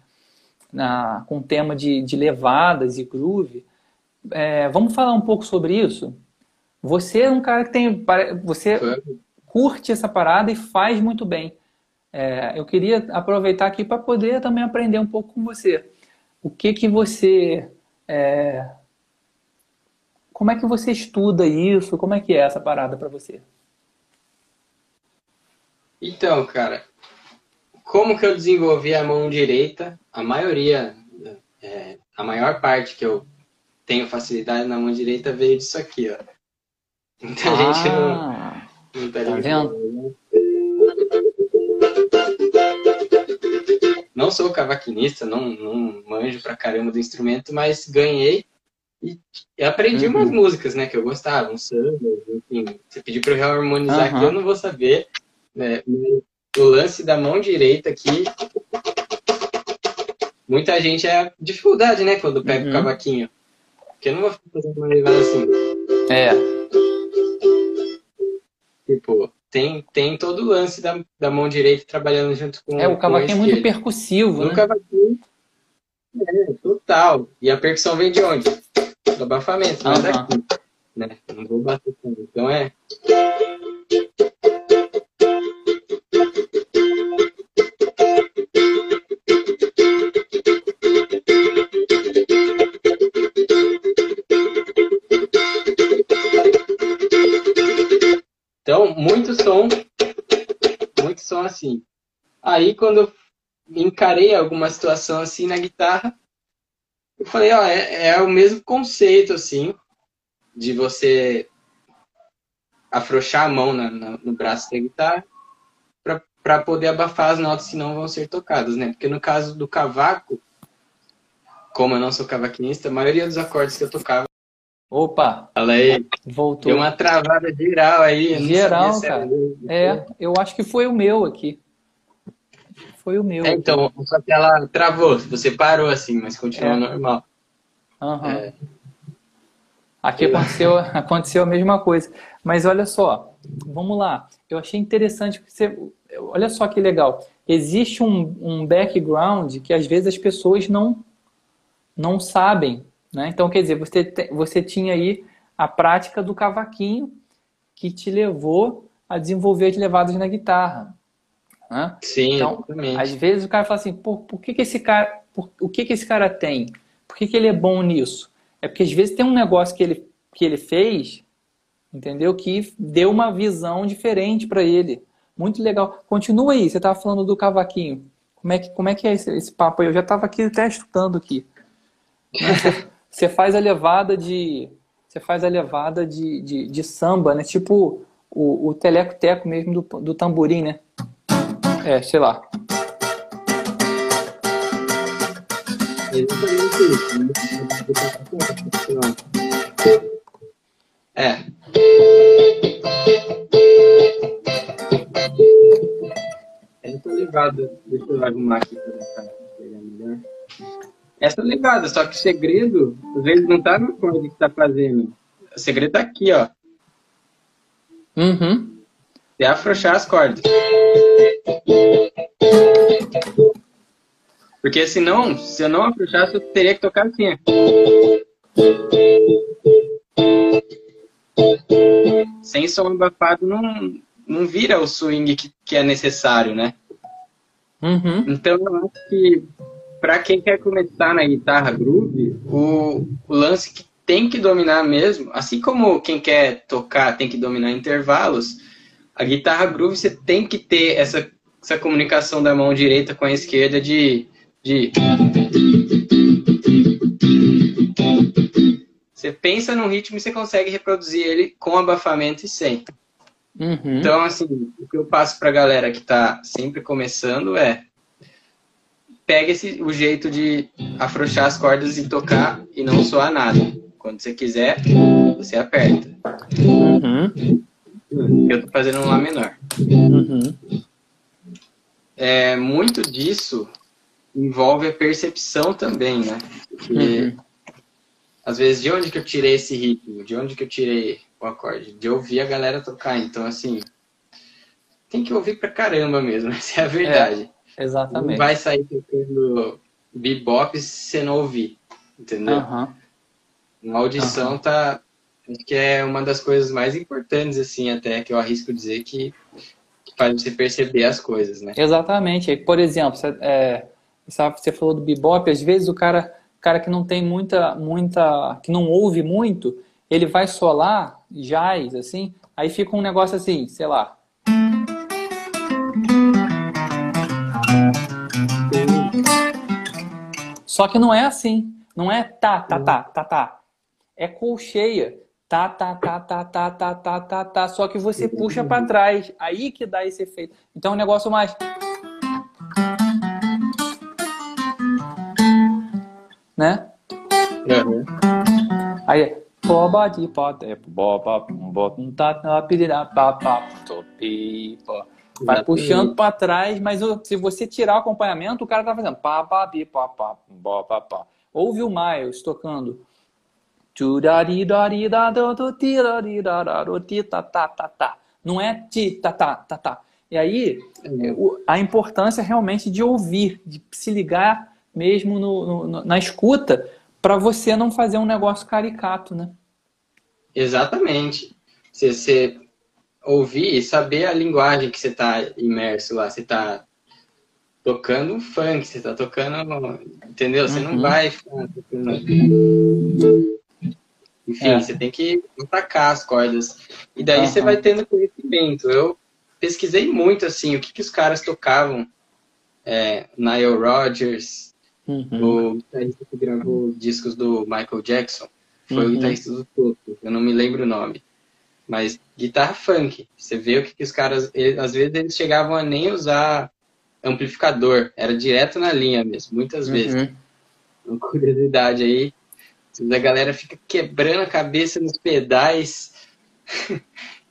Speaker 1: na, com tema de, de levadas e groove. É, vamos falar um pouco sobre isso? Você é um cara que tem. Você, curte essa parada e faz muito bem. É, eu queria aproveitar aqui para poder também aprender um pouco com você. O que que você... É... Como é que você estuda isso? Como é que é essa parada para você?
Speaker 2: Então, cara, como que eu desenvolvi a mão direita? A maioria, é, a maior parte que eu tenho facilidade na mão direita veio disso aqui, ó. Muita ah. gente não,
Speaker 1: Tá, tá vendo?
Speaker 2: Não sou cavaquinista, não, não manjo pra caramba do instrumento, mas ganhei e aprendi uhum. umas músicas, né, que eu gostava, um samba, enfim. Você pedir para eu harmonizar uhum. aqui, eu não vou saber. Né? O lance da mão direita aqui. Muita gente é dificuldade, né, quando pega uhum. o cavaquinho. Porque eu não vou fazer uma levada assim.
Speaker 1: É.
Speaker 2: Tipo, tem, tem todo o lance da, da mão direita trabalhando junto com
Speaker 1: É, o cavaquinho é muito percussivo, no né?
Speaker 2: cavaquinho, é, total. E a percussão vem de onde? Do abafamento, não é daqui. Né? Não vou bater tanto. Então é... muito som, muito som assim. Aí, quando eu encarei alguma situação assim na guitarra, eu falei, ó, é, é o mesmo conceito, assim, de você afrouxar a mão na, na, no braço da guitarra para poder abafar as notas que não vão ser tocadas, né? Porque no caso do cavaco, como eu não sou cavaquinista, a maioria dos acordes que eu tocava
Speaker 1: Opa!
Speaker 2: Fala aí.
Speaker 1: Voltou.
Speaker 2: Deu uma travada geral aí.
Speaker 1: Geral, cara. É, eu acho que foi o meu aqui. Foi o meu.
Speaker 2: É, então, só que ela travou. Você parou assim, mas continua é. normal.
Speaker 1: Uhum. É. Aqui aconteceu, aconteceu a mesma coisa. Mas olha só, vamos lá. Eu achei interessante você. Olha só que legal. Existe um, um background que às vezes as pessoas não, não sabem né? Então, quer dizer, você, te, você tinha aí a prática do cavaquinho que te levou a desenvolver as levadas na guitarra. Né?
Speaker 2: Sim,
Speaker 1: então,
Speaker 2: exatamente.
Speaker 1: Às vezes o cara fala assim, por, por que, que esse cara, por, o que, que esse cara tem? Por que, que ele é bom nisso? É porque às vezes tem um negócio que ele, que ele fez, entendeu? Que deu uma visão diferente para ele. Muito legal. Continua aí, você estava falando do cavaquinho. Como é que, como é, que é esse, esse papo aí? Eu já estava aqui até estudando aqui. Você faz a levada de. Você faz a levada de, de, de samba, né? Tipo o, o teleco-teco mesmo do, do tamborim, né? É, sei lá.
Speaker 2: É. Essa levada, deixa eu arrumar aqui para pegar melhor essa levada. Só que o segredo, às vezes, não tá no acorde que tá fazendo. O segredo tá aqui, ó.
Speaker 1: Uhum.
Speaker 2: É afrouxar as cordas. Porque senão, se eu não afrouxasse, eu teria que tocar assim, ó. Sem som abafado não, não vira o swing que, que é necessário, né?
Speaker 1: Uhum.
Speaker 2: Então eu acho que para quem quer começar na guitarra groove, o, o, lance que tem que dominar mesmo, assim como quem quer tocar tem que dominar intervalos, a guitarra groove você tem que ter essa, essa comunicação da mão direita com a esquerda de, de você pensa num ritmo e você consegue reproduzir ele com abafamento e sem.
Speaker 1: Uhum.
Speaker 2: Então, assim, o que eu passo para a galera que está sempre começando é pega esse, o jeito de afrouxar as cordas e tocar e não soar nada. Quando você quiser, você aperta.
Speaker 1: Uhum.
Speaker 2: Eu tô fazendo um Lá menor.
Speaker 1: Uhum.
Speaker 2: É, muito disso envolve a percepção também, né? Porque, uhum. às vezes, de onde que eu tirei esse ritmo? De onde que eu tirei o acorde? De ouvir a galera tocar. Então, assim, tem que ouvir pra caramba mesmo, essa é a verdade.
Speaker 1: É. Exatamente.
Speaker 2: Não vai sair tocando bebop se você não ouvir, entendeu?
Speaker 1: Uhum.
Speaker 2: A audição uhum. tá... Acho que é uma das coisas mais importantes, assim, até que eu arrisco dizer que, que faz você perceber as coisas, né?
Speaker 1: Exatamente. Por exemplo, você, é, você falou do bebop, às vezes o cara, cara que não tem muita, muita, que não ouve muito, ele vai solar jazz, assim, aí fica um negócio assim, sei lá, Só que não é assim. Não é tá, tá, tá, tá, tá. É colcheia. Tá, tá, tá, tá, tá, tá, tá, tá, tá. Só que você puxa para trás. Aí que dá esse efeito. Então o negócio mais. né? Uhum. Aí, Bobadi, pote, boba, botum, tá, pirira, papá, topi, Vai puxando para trás, mas se você tirar o acompanhamento, o cara tá fazendo pá, pá, pi, pá, pá, pá, pá, pá. Ouve o Miles tocando. Não é ti, tá, tá, tá, tá. E aí, a importância realmente de ouvir, de se ligar mesmo no, no, na escuta, para você não fazer um negócio caricato, né?
Speaker 2: Exatamente. Você, você ouvir e saber a linguagem que você está imerso lá. Você está tocando um funk, você está tocando. Entendeu? Você uhum. não vai ficar tocando. Enfim, é. você tem que atacar as cordas. E daí uhum. você vai tendo conhecimento. Eu pesquisei muito, assim, o que, que os caras tocavam. É, Nile Rodgers, uhum. o guitarrista que gravou discos do Michael Jackson. Foi uhum. o guitarrista do Toto, eu não me lembro o nome. Mas guitarra funk, você vê o que, que os caras. Eles, às vezes eles chegavam a nem usar amplificador, era direto na linha mesmo, muitas vezes. Uhum. Uma curiosidade aí. A galera fica quebrando a cabeça nos pedais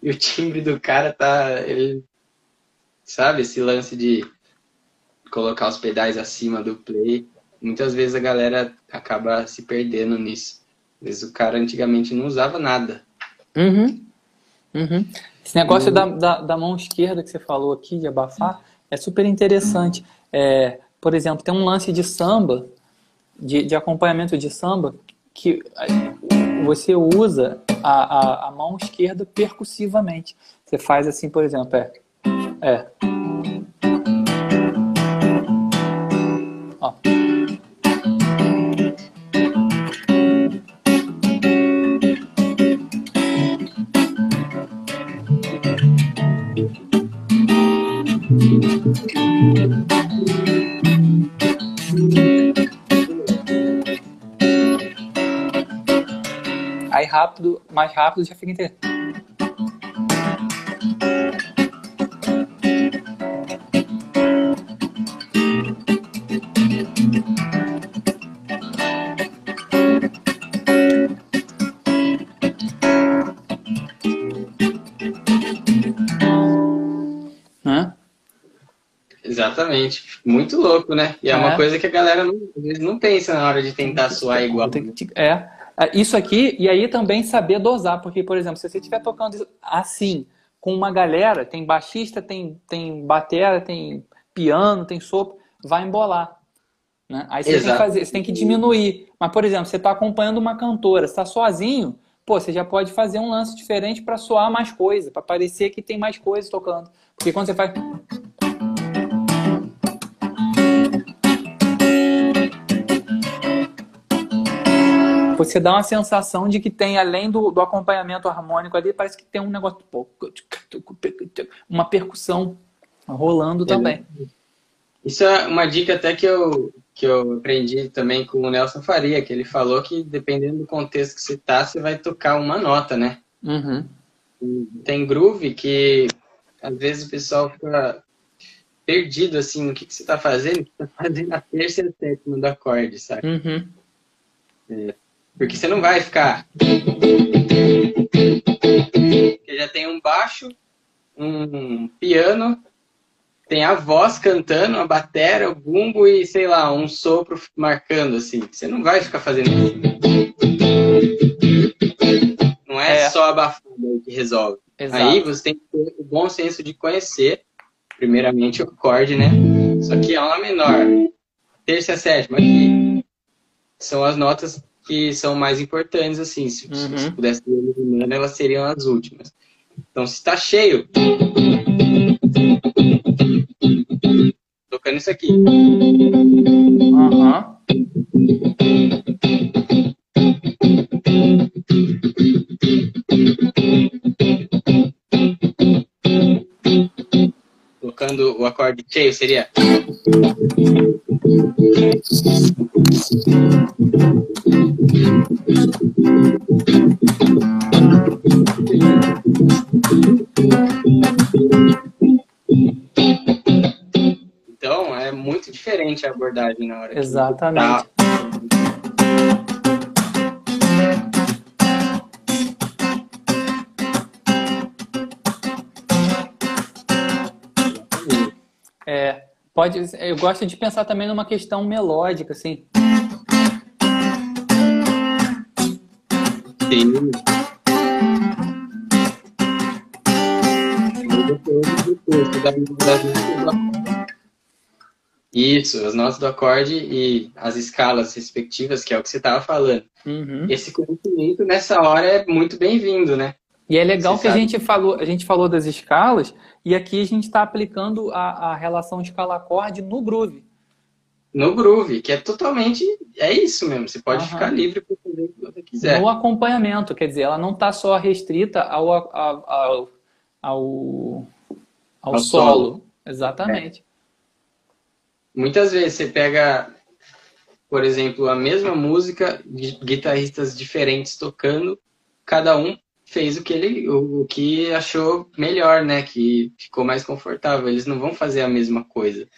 Speaker 2: e o timbre do cara tá. Ele, sabe, esse lance de colocar os pedais acima do play. Muitas vezes a galera acaba se perdendo nisso. Às vezes o cara antigamente não usava nada.
Speaker 1: Uhum. Uhum. Esse negócio da, da, da, mão esquerda que você falou aqui, de abafar, é super interessante. É, por exemplo, tem um lance de samba, de, de acompanhamento de samba, que você usa a, a, a, mão esquerda percussivamente. Você faz assim, por exemplo, é. É. rápido, mais rápido já fica inteiro.
Speaker 2: Exatamente. Muito louco, né? E é, é, uma coisa que a galera não, não pensa na hora de tentar suar igual.
Speaker 1: É. é. Isso aqui, e aí também saber dosar, porque, por exemplo, se você estiver tocando assim, com uma galera, tem baixista, tem, tem batera, tem piano, tem sopro, vai embolar. Né? Aí você tem, que fazer, você tem que diminuir. Mas, por exemplo, você está acompanhando uma cantora, está sozinho, pô, você já pode fazer um lance diferente para soar mais coisa, para parecer que tem mais coisa tocando. Porque quando você faz você dá uma sensação de que tem, além do, do acompanhamento harmônico ali, parece que tem um negócio, uma percussão rolando também.
Speaker 2: Isso é uma dica até que eu, que eu aprendi também com o Nelson Faria, que ele falou que dependendo do contexto que você tá, você vai tocar uma nota, né? Uhum. Tem groove que às vezes o pessoal fica perdido assim no que, que você tá fazendo, você tá fazendo a terça e a sétima do acorde, sabe? Uhum. É, porque você não vai ficar. Porque já tem um baixo, um piano, tem a voz cantando, a bateria, o bumbo e, sei lá, um sopro marcando, assim. Você não vai ficar fazendo isso. Não é, é. só abafando que resolve. Exato. Aí você tem que ter o bom senso de conhecer, primeiramente, o acorde, né? Só que é uma menor. Terça e a sétima aqui. São as notas que são mais importantes, assim. Se, uhum. se pudesse ir eliminando, elas seriam as últimas. Então, se está cheio, tocando isso aqui. Uhum. Tocando o acorde cheio seria. Então, é muito diferente a abordagem na hora.
Speaker 1: Exatamente. É, pode, eu gosto de pensar também numa questão melódica, assim.
Speaker 2: Sim. Isso, as notas do acorde e as escalas respectivas, que é o que você estava falando. Uhum. Esse conhecimento nessa hora é muito bem-vindo, né?
Speaker 1: E é legal você que sabe? a gente falou, a gente falou das escalas e aqui a gente está aplicando a, a relação escala-acorde no groove.
Speaker 2: No groove, que é totalmente é isso mesmo. Você pode uhum. ficar livre para fazer o que você quiser.
Speaker 1: No acompanhamento, quer dizer, ela não está só restrita ao, ao, ao, ao, ao solo. solo. Exatamente. É.
Speaker 2: Muitas vezes você pega, por exemplo, a mesma música, guitarristas diferentes tocando, cada um fez o que ele o, que achou melhor, né? Que ficou mais confortável. Eles não vão fazer a mesma coisa.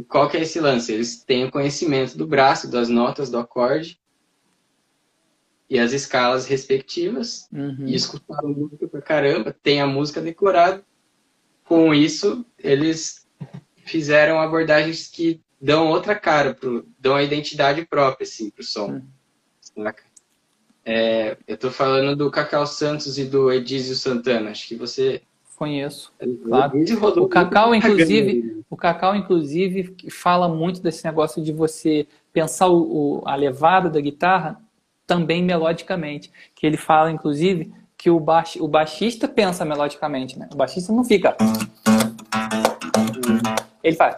Speaker 2: E qual que é esse lance? Eles têm o conhecimento do braço, das notas, do acorde e as escalas respectivas uhum. e escutaram música pra caramba, tem a música decorada. Com isso, eles fizeram abordagens que dão outra cara, pro, dão a identidade própria, assim, pro som. Hum. É, eu tô falando do Cacau Santos e do Edísio Santana, acho que você...
Speaker 1: Conheço, claro. O Cacau, inclusive, o Cacau, inclusive, fala muito desse negócio de você pensar o, o, a levada da guitarra também melodicamente. Que ele fala, inclusive, que o, baix, o baixista pensa melodicamente, né? O baixista não fica... Ele faz.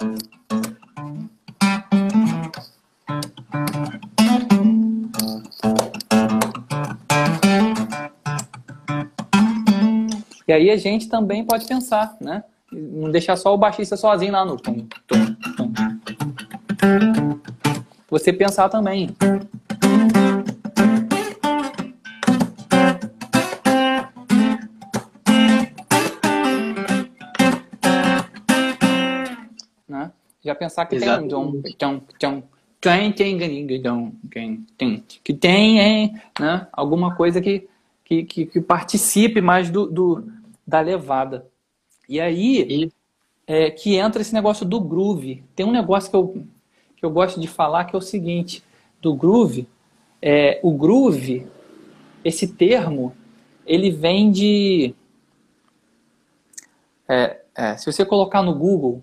Speaker 1: E aí a gente também pode pensar, né? Não deixar só o baixista sozinho lá no tum, tum, tum. Você pensar também. Já pensar que Exatamente. tem um dom, dom, que tem né, alguma coisa que, que, que, que participe mais do, do, da levada. E aí é, que entra esse negócio do groove. Tem um negócio que eu, que eu gosto de falar que é o seguinte, do groove, é, o groove, esse termo, ele vem de... É, é, se você colocar no Google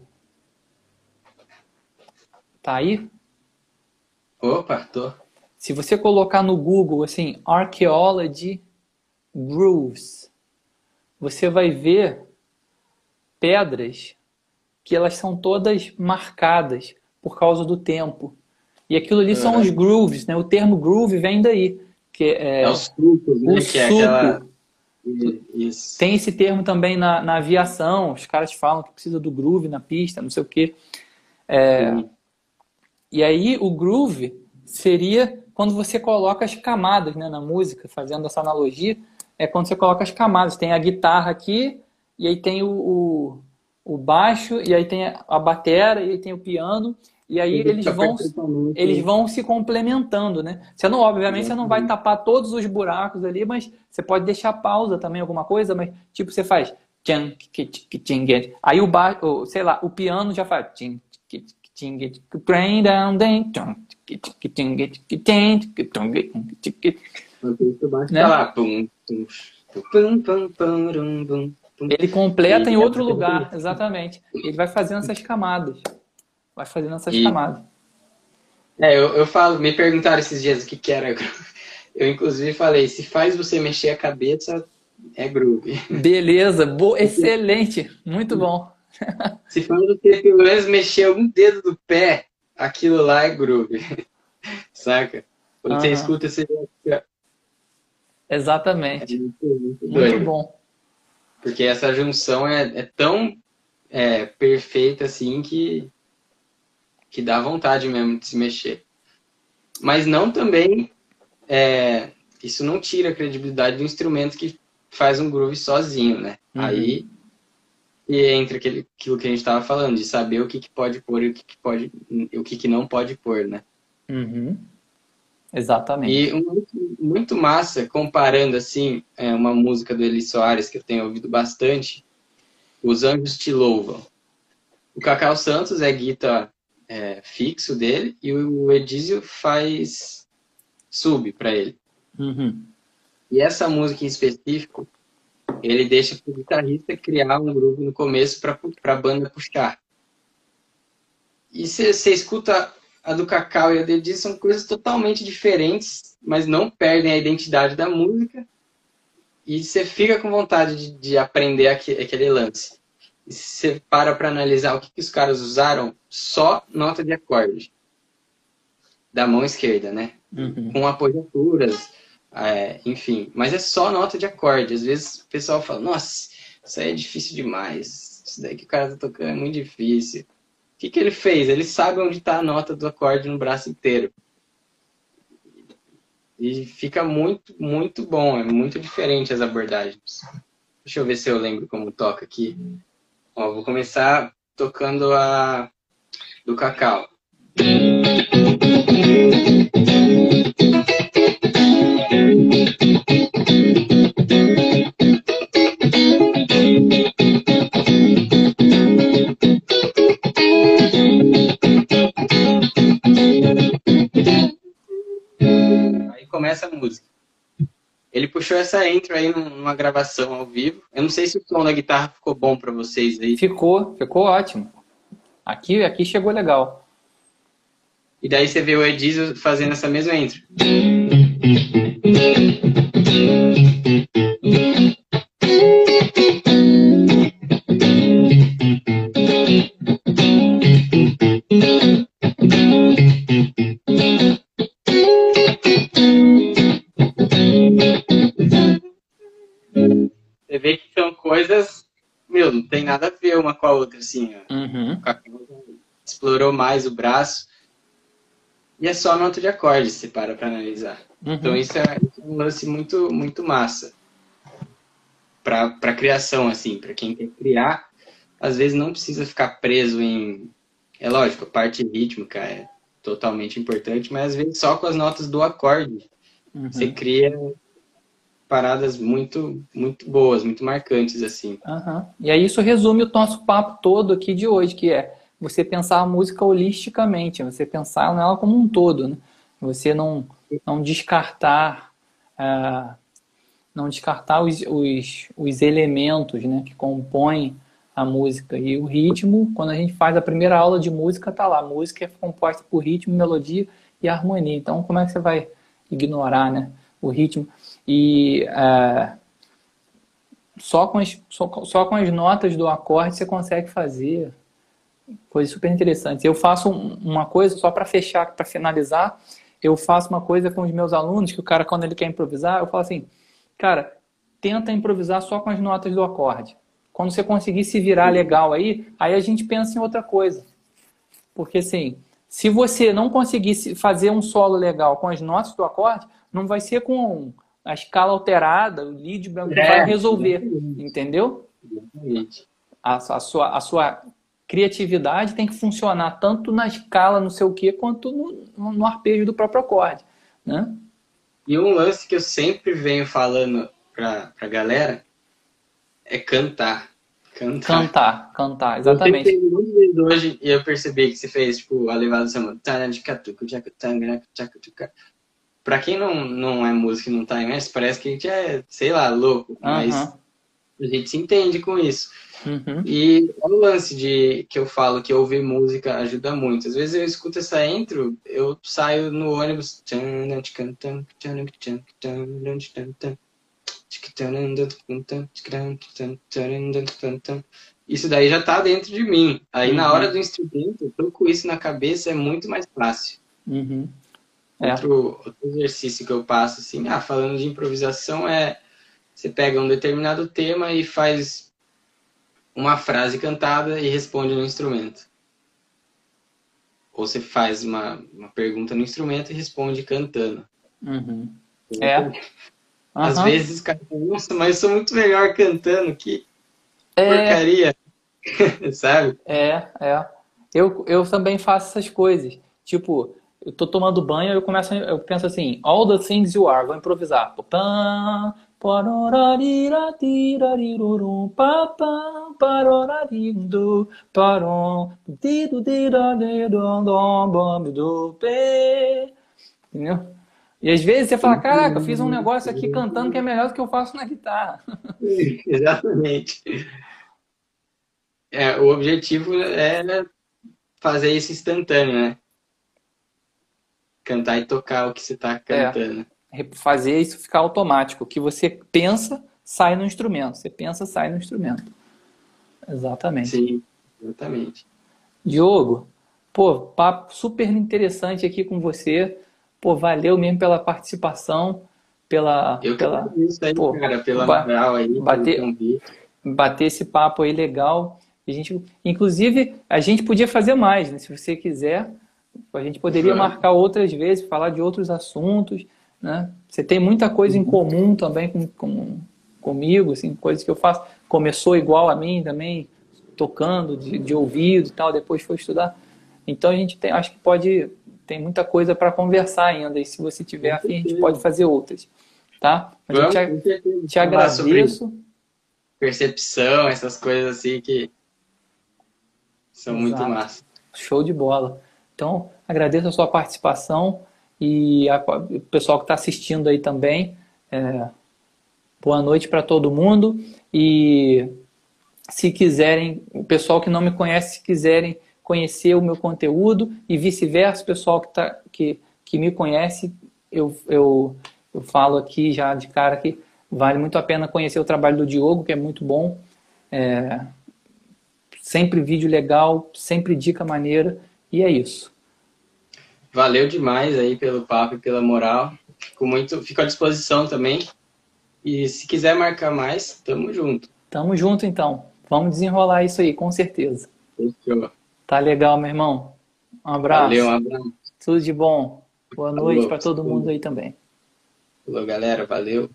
Speaker 1: Tá aí?
Speaker 2: Opa, tô.
Speaker 1: Se você colocar no Google assim, Archaeology Grooves, você vai ver pedras que elas são todas marcadas por causa do tempo. E aquilo ali são os grooves, né? O termo groove vem daí. Que é,
Speaker 2: é os né?
Speaker 1: O que é aquela... Isso. Tem esse termo também na, na aviação. Os caras falam que precisa do groove na pista, não sei o quê. É, e aí o groove seria quando você coloca as camadas né, na música, fazendo essa analogia, é quando você coloca as camadas. Tem a guitarra aqui, e aí tem o, o, o baixo, e aí tem a batera, e aí tem o piano, e aí eles vão, eles vão se complementando, né? Você não, obviamente, você não vai tapar todos os buracos ali, mas você pode deixar pausa também, alguma coisa, mas tipo, você faz aí o baixo, sei lá, o piano já faz ele completa em outro lugar, exatamente. Ele vai fazendo essas camadas. Vai fazendo essas e... camadas.
Speaker 2: É, eu, eu falo, me perguntaram esses dias o que, que era. Eu, inclusive, falei: se faz você mexer a cabeça, é groove.
Speaker 1: Beleza, bo excelente, muito bom.
Speaker 2: Se for você pelo menos mexer um dedo do pé, aquilo lá é groove. Saca? Quando uhum. você escuta, você
Speaker 1: Exatamente. É muito, muito, muito, bom.
Speaker 2: Porque essa junção é, é tão é, perfeita assim que, que dá vontade mesmo de se mexer. Mas não também. É, isso não tira a credibilidade do instrumento que faz um groove sozinho, né? Uhum. Aí e entra aquele, aquilo que a gente estava falando, de saber o que, que pode pôr e o que, que pode, o que, que não pode pôr, né?
Speaker 1: Uhum. Exatamente.
Speaker 2: E um, muito massa, comparando assim, é, uma música do Eli Soares que eu tenho ouvido bastante, Os Anjos Te Louvam. o Cacau Santos é guitarra é, fixo dele e o Edísio faz sub para ele.
Speaker 1: Uhum.
Speaker 2: E essa música em específico, ele deixa para o guitarrista criar um grupo no começo para a banda puxar. E você escuta a do Cacau e a do são coisas totalmente diferentes, mas não perdem a identidade da música. E você fica com vontade de, de aprender aquele, aquele lance você para para analisar o que, que os caras usaram, só nota de acorde. Da mão esquerda, né?
Speaker 1: Uhum.
Speaker 2: Com apoiaturas, é, enfim. Mas é só nota de acorde. Às vezes o pessoal fala, nossa, isso aí é difícil demais. Isso daí que o cara tá tocando é muito difícil. Que, que ele fez? Ele sabe onde está a nota do acorde no braço inteiro. E fica muito, muito bom. É muito diferente as abordagens. Deixa eu ver se eu lembro como toca aqui. Ó, vou começar tocando a do Cacau. Aí começa a música. Ele puxou essa intro aí numa gravação ao vivo. Eu não sei se o som da guitarra ficou bom para vocês aí.
Speaker 1: Ficou, ficou ótimo. Aqui, aqui chegou legal.
Speaker 2: E daí você vê o Edizio fazendo essa mesma intro. A outra, assim.
Speaker 1: Uhum.
Speaker 2: Explorou mais o braço. E é só nota de acorde, se para pra analisar.
Speaker 1: Uhum.
Speaker 2: Então isso é um lance muito, muito massa. Pra, pra criação, assim, pra quem quer criar, às vezes não precisa ficar preso em. É lógico, a parte rítmica é totalmente importante, mas às vezes só com as notas do acorde
Speaker 1: Uhum.
Speaker 2: você cria paradas muito, muito boas, muito marcantes, assim.
Speaker 1: Uhum. E aí isso resume o nosso papo todo aqui de hoje, que é você pensar a música holisticamente, você pensar nela como um todo, né? Você não, não descartar uh, não descartar os, os, os elementos né, que compõem a música. E o ritmo, quando a gente faz a primeira aula de música, tá lá. A música é composta por ritmo, melodia e harmonia. Então, como é que você vai ignorar né, o ritmo? E uh, só, com as, só, só com as notas do acorde você consegue fazer coisas super interessantes. Eu faço uma coisa, só para fechar, para finalizar, eu faço uma coisa com os meus alunos, que o cara, quando ele quer improvisar, eu falo assim, cara, tenta improvisar só com as notas do acorde. Quando você conseguir se virar legal aí, aí a gente pensa em outra coisa. Porque assim, se você não conseguir fazer um solo legal com as notas do acorde, não vai ser com a escala alterada, o lead branco é, vai resolver, entendeu? A, a, sua, a sua criatividade tem que funcionar tanto na escala, não sei o que, quanto no, no arpejo do próprio acorde, né?
Speaker 2: E um lance que eu sempre venho falando pra, pra galera é cantar. Cantar,
Speaker 1: cantar, cantar exatamente.
Speaker 2: Eu muitas vezes hoje e eu percebi que você fez, tipo, a levada do samba. Pra quem não, não é músico e não tá imerso, parece que a gente é, sei lá, louco. Mas a gente se entende com isso.
Speaker 1: Uhum.
Speaker 2: E o lance de que eu falo que ouvir música ajuda muito. Às vezes eu escuto essa intro, eu saio no ônibus. Isso daí já tá dentro de mim. Aí uhum. na hora do instrumento, eu tô com isso na cabeça, é muito mais fácil.
Speaker 1: Uhum. É.
Speaker 2: Outro, outro exercício que eu passo, assim, ah, falando de improvisação, é você pega um determinado tema e faz uma frase cantada e responde no instrumento. Ou você faz uma, uma pergunta no instrumento e responde cantando.
Speaker 1: Uhum. É.
Speaker 2: Às uhum. vezes os caras nossa, mas eu sou muito melhor cantando, que é... porcaria. Sabe?
Speaker 1: É, é. Eu, eu também faço essas coisas. Tipo, eu tô tomando banho, eu começo, eu penso assim, all the things you are, vou improvisar. Entendeu? E às vezes você fala, caraca, eu fiz um negócio aqui cantando que é melhor do que eu faço na guitarra.
Speaker 2: Exatamente. É, o objetivo é fazer isso instantâneo, né? Cantar e tocar o que você está cantando.
Speaker 1: É, fazer isso ficar automático. O que você pensa, sai no instrumento. Você pensa, sai no instrumento. Exatamente.
Speaker 2: Sim, exatamente.
Speaker 1: Diogo, pô, papo super interessante aqui com você. Pô, valeu mesmo pela participação, pela.
Speaker 2: Eu
Speaker 1: pela,
Speaker 2: isso aí, pô, cara, pela moral aí,
Speaker 1: bater, bater esse papo aí legal. A gente, inclusive, a gente podia fazer mais, né? Se você quiser, a gente poderia marcar outras vezes, falar de outros assuntos, né? Você tem muita coisa em comum também com, com, comigo, assim, coisas que eu faço. Começou igual a mim também, tocando de, de ouvido e tal, depois foi estudar. Então a gente tem, acho que pode, tem muita coisa para conversar ainda. E se você tiver afim, a gente pode fazer outras, tá? Mas eu te, te agradeço.
Speaker 2: Percepção, essas coisas assim que são Exato. muito massa.
Speaker 1: Show de bola. Então, agradeço a sua participação e a, o pessoal que está assistindo aí também. É, boa noite para todo mundo. E se quiserem, o pessoal que não me conhece, se quiserem conhecer o meu conteúdo e vice-versa, o pessoal que, tá, que, que me conhece, eu, eu, eu falo aqui já de cara que vale muito a pena conhecer o trabalho do Diogo, que é muito bom. É, Sempre vídeo legal, sempre dica maneira. E é isso.
Speaker 2: Valeu demais aí pelo papo e pela moral. Fico, muito, fico à disposição também. E se quiser marcar mais, tamo junto.
Speaker 1: Tamo junto então. Vamos desenrolar isso aí, com certeza.
Speaker 2: Fechou.
Speaker 1: Tá legal, meu irmão. Um abraço.
Speaker 2: Valeu, um abraço.
Speaker 1: Tudo de bom. Boa noite para todo mundo aí também.
Speaker 2: Falou, galera. Valeu.